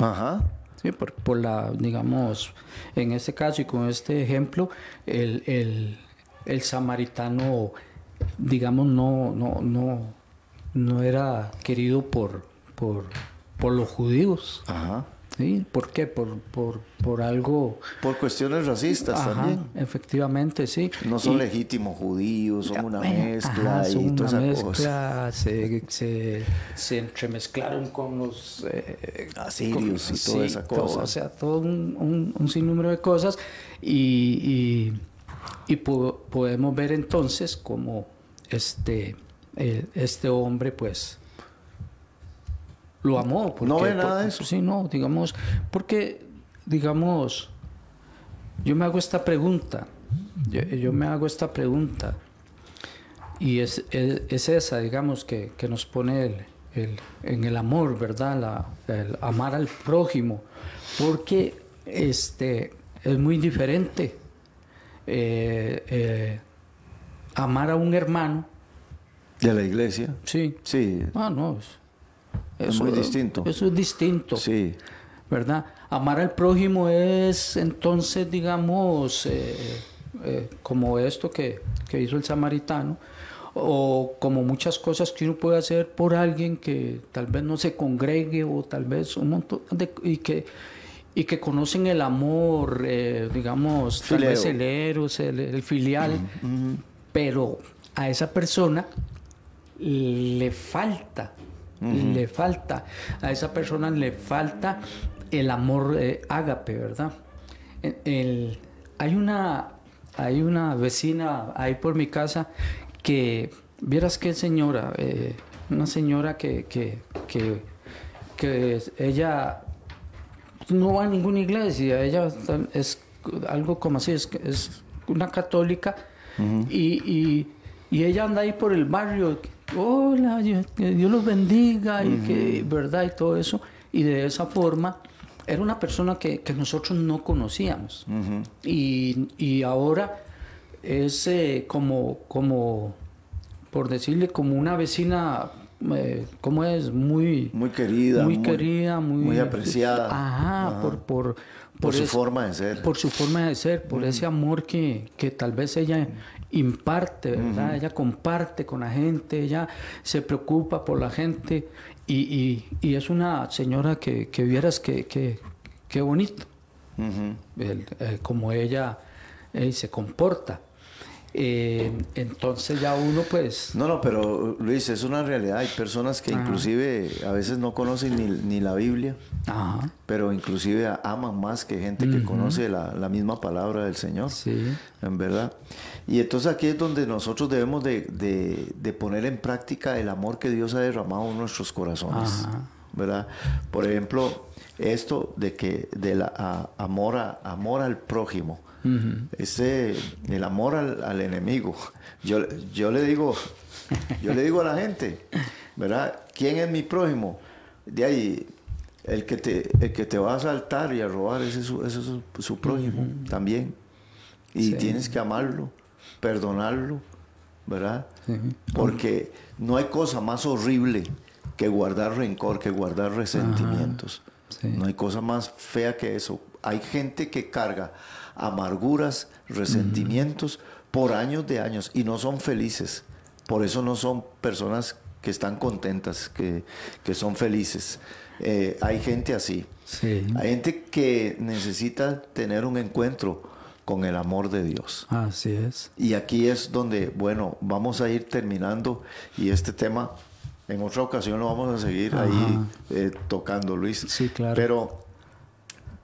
Ajá. Sí, por, por la, digamos, en este caso y con este ejemplo, el, el, el samaritano, digamos, no, no, no, no era querido por, por, por los judíos. Ajá. ¿Sí? ¿Por qué? Por, por, por algo... Por cuestiones racistas Ajá, también. efectivamente, sí. No son Y- legítimos judíos, son una Bueno, mezcla ajá, y son toda una esa cosa. mezcla, se, se, se entremezclaron con los eh, Asirios y toda sí, esa todo, cosa. o sea, todo un, un- un sinnúmero de cosas y, y, y po- podemos ver entonces cómo este, eh, este hombre pues lo amó. No porque- ve nada de eso. Sí, no, digamos, porque, digamos, yo me hago esta pregunta, yo, yo me hago esta pregunta, y es, es, es esa, digamos, que, que nos pone el, el- en el amor, ¿verdad? La, el amar al prójimo, porque este, es muy diferente eh, eh, amar a un hermano, De la iglesia. sí, Sí. ah, no, es, Es muy distinto. Eso es distinto. Sí. ¿verdad? Amar al prójimo es entonces, digamos, eh, eh, como esto que, que hizo el samaritano, o como muchas cosas que uno puede hacer por alguien que tal vez no se congregue o tal vez un montón de... y que y que conocen el amor, eh, digamos, tal vez el eros, el, el filial, pero a esa persona le falta, le falta, a esa persona le falta el amor eh, ágape, ¿verdad? El- el- hay, una, hay una vecina ahí por mi casa que, vieras qué señora, eh, una señora que, que, que, ella no va a ninguna iglesia, ella es algo como así, es, es una católica y, y- y ella anda ahí por el barrio, hola, que Dios los bendiga y que, ¿verdad? Y todo eso. Y de esa forma era una persona que, que nosotros no conocíamos. y, y ahora es eh, como, como, por decirle, como una vecina, eh, ¿cómo es? Muy Muy querida. muy, querida, muy, muy apreciada. Ajá, Ajá. por, por, Por su ese- forma de ser. Por su forma de ser, por ese amor que, que tal vez ella imparte, ¿verdad? Ella comparte con la gente, ella se preocupa por la gente y, y- y es una señora que, que vieras que, que, que bonito, el- eh, como ella eh, se comporta. Eh, entonces ya uno pues... No, no, pero Luis, es una realidad. Hay personas que inclusive a veces no conocen ni, ni la Biblia, Ajá, pero inclusive aman más que gente que conoce la, la misma palabra del Señor. sí. En verdad. Y entonces aquí es donde nosotros debemos de, de- de poner en práctica el amor que Dios ha derramado en nuestros corazones. Ajá. ¿Verdad? Por ejemplo, esto de que de la a- amor, a- amor al prójimo. Ese, el amor al, al enemigo. Yo, yo le digo, yo le digo a la gente, ¿verdad? ¿Quién es mi prójimo? De ahí, el que te, el que te va a asaltar y a robar, ese es su, ese es su, su prójimo también. Y Sí. tienes que amarlo, perdonarlo, ¿verdad? Sí. Porque no hay cosa más horrible que guardar rencor, que guardar resentimientos. Sí. No hay cosa más fea que eso. Hay gente que carga amarguras, resentimientos por años de años y no son felices. Por eso no son personas que están contentas, que, que son felices. Eh, hay gente así. Sí. Hay gente que necesita tener un encuentro con el amor de Dios. Así es. Y aquí es donde, bueno, vamos a ir terminando y este tema en otra ocasión lo vamos a seguir ahí eh, tocando, Luis. Sí, claro. Pero,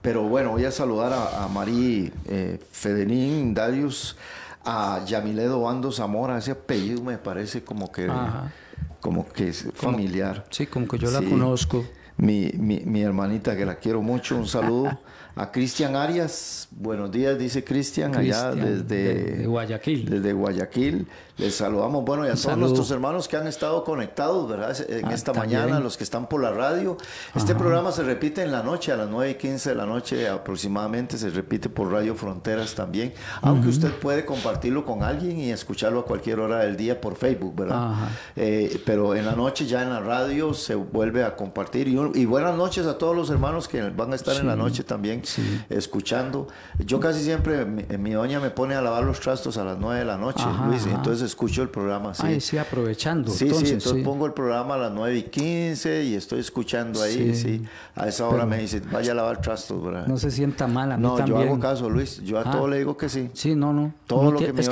pero bueno, voy a saludar a, a Marí eh, Fedenín Darius, a Yamiledo Bando Zamora. Ese apellido me parece como que, Ajá. como que es familiar. Sí, como que yo la conozco. mi, mi, mi hermanita que la quiero mucho, un saludo. [laughs] a Cristian Arias. Buenos días, dice Cristian, allá desde Guayaquil. Desde Guayaquil. Les saludamos, bueno, y a todos nuestros hermanos que han estado conectados, ¿verdad? En ah, esta mañana, los que están por la radio. Este programa se repite en la noche, a las 9 y 15 de la noche aproximadamente, se repite por Radio Fronteras también, aunque usted puede compartirlo con alguien y escucharlo a cualquier hora del día por Facebook, ¿verdad? Eh, pero en la noche ya en la radio se vuelve a compartir. Y, buenas noches a todos los hermanos que van a estar en la noche también escuchando. Yo casi siempre, mi, doña me pone a lavar los trastos a las 9 de la noche, Luis, entonces escucho el programa. Sí, sí, aprovechando. Sí, entonces, sí, entonces pongo el programa a las 9 y 15 y estoy escuchando ahí, sí. A esa hora me dice, vaya a lavar trastos, ¿verdad? No se sienta mal, a mí No, yo hago caso, Luis. Yo a todo ah. le digo que sí. Sí, no, no. Todo lo que mi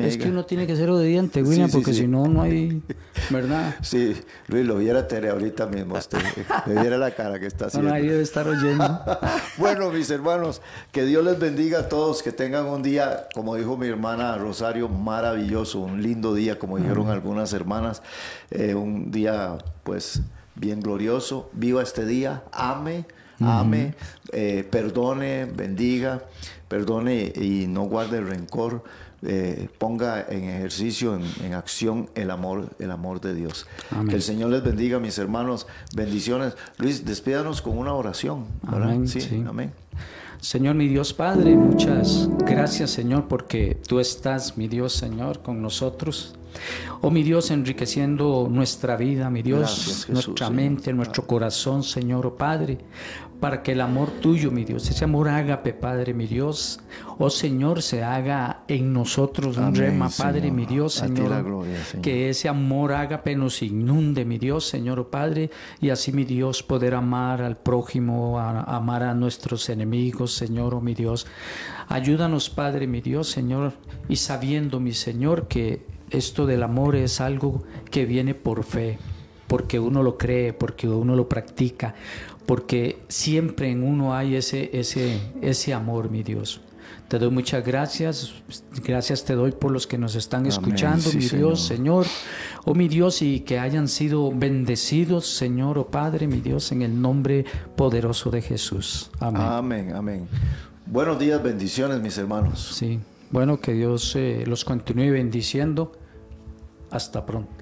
es que uno tiene que ser obediente, William, porque si no, no hay. ¿Verdad? [laughs] Sí, Luis, lo viera Tere ahorita mismo. Usted, me viera la cara que está [laughs] haciendo. No, ahí debe estar oyendo. [laughs] bueno, mis hermanos, que Dios les bendiga a todos, que tengan un día, como dijo mi hermana Rosario, maravilloso, un lindo día, como dijeron algunas hermanas, eh, un día, pues, bien glorioso. Viva este día, ame, ame, eh, perdone, bendiga, perdone y no guarde el rencor eh, ponga en ejercicio, en, acción el amor, el amor de Dios. Que el Señor les bendiga, mis hermanos. Bendiciones. Luis, despídanos con una oración. Amén. Amén. Señor, mi Dios Padre, muchas gracias, Señor, porque tú estás, mi Dios, Señor, con nosotros. Oh mi Dios, enriqueciendo nuestra vida, mi Dios, nuestra mente, nuestro corazón, Señor, oh Padre, para que el amor tuyo, mi Dios, ese amor ágape, Padre, mi Dios, oh Señor, se haga en nosotros un rema, Padre, mi Dios, Señor, que ese amor ágape nos inunde, mi Dios, Señor, oh Padre, y así, mi Dios, poder amar al prójimo, amar a nuestros enemigos, Señor, oh mi Dios. Ayúdanos, Padre, mi Dios, Señor, y sabiendo, mi Señor, que esto del amor es algo que viene por fe, porque uno lo cree, porque uno lo practica, porque siempre en uno hay ese, ese, ese amor, mi Dios. Te doy muchas gracias, gracias te doy por los que nos están escuchando, mi Dios, Señor. Oh mi Dios, y que hayan sido bendecidos, Señor, oh Padre, mi Dios, en el nombre poderoso de Jesús. Amén. Amén, amén. Buenos días, bendiciones, mis hermanos. Sí, bueno, que Dios eh, los continúe bendiciendo. Hasta pronto.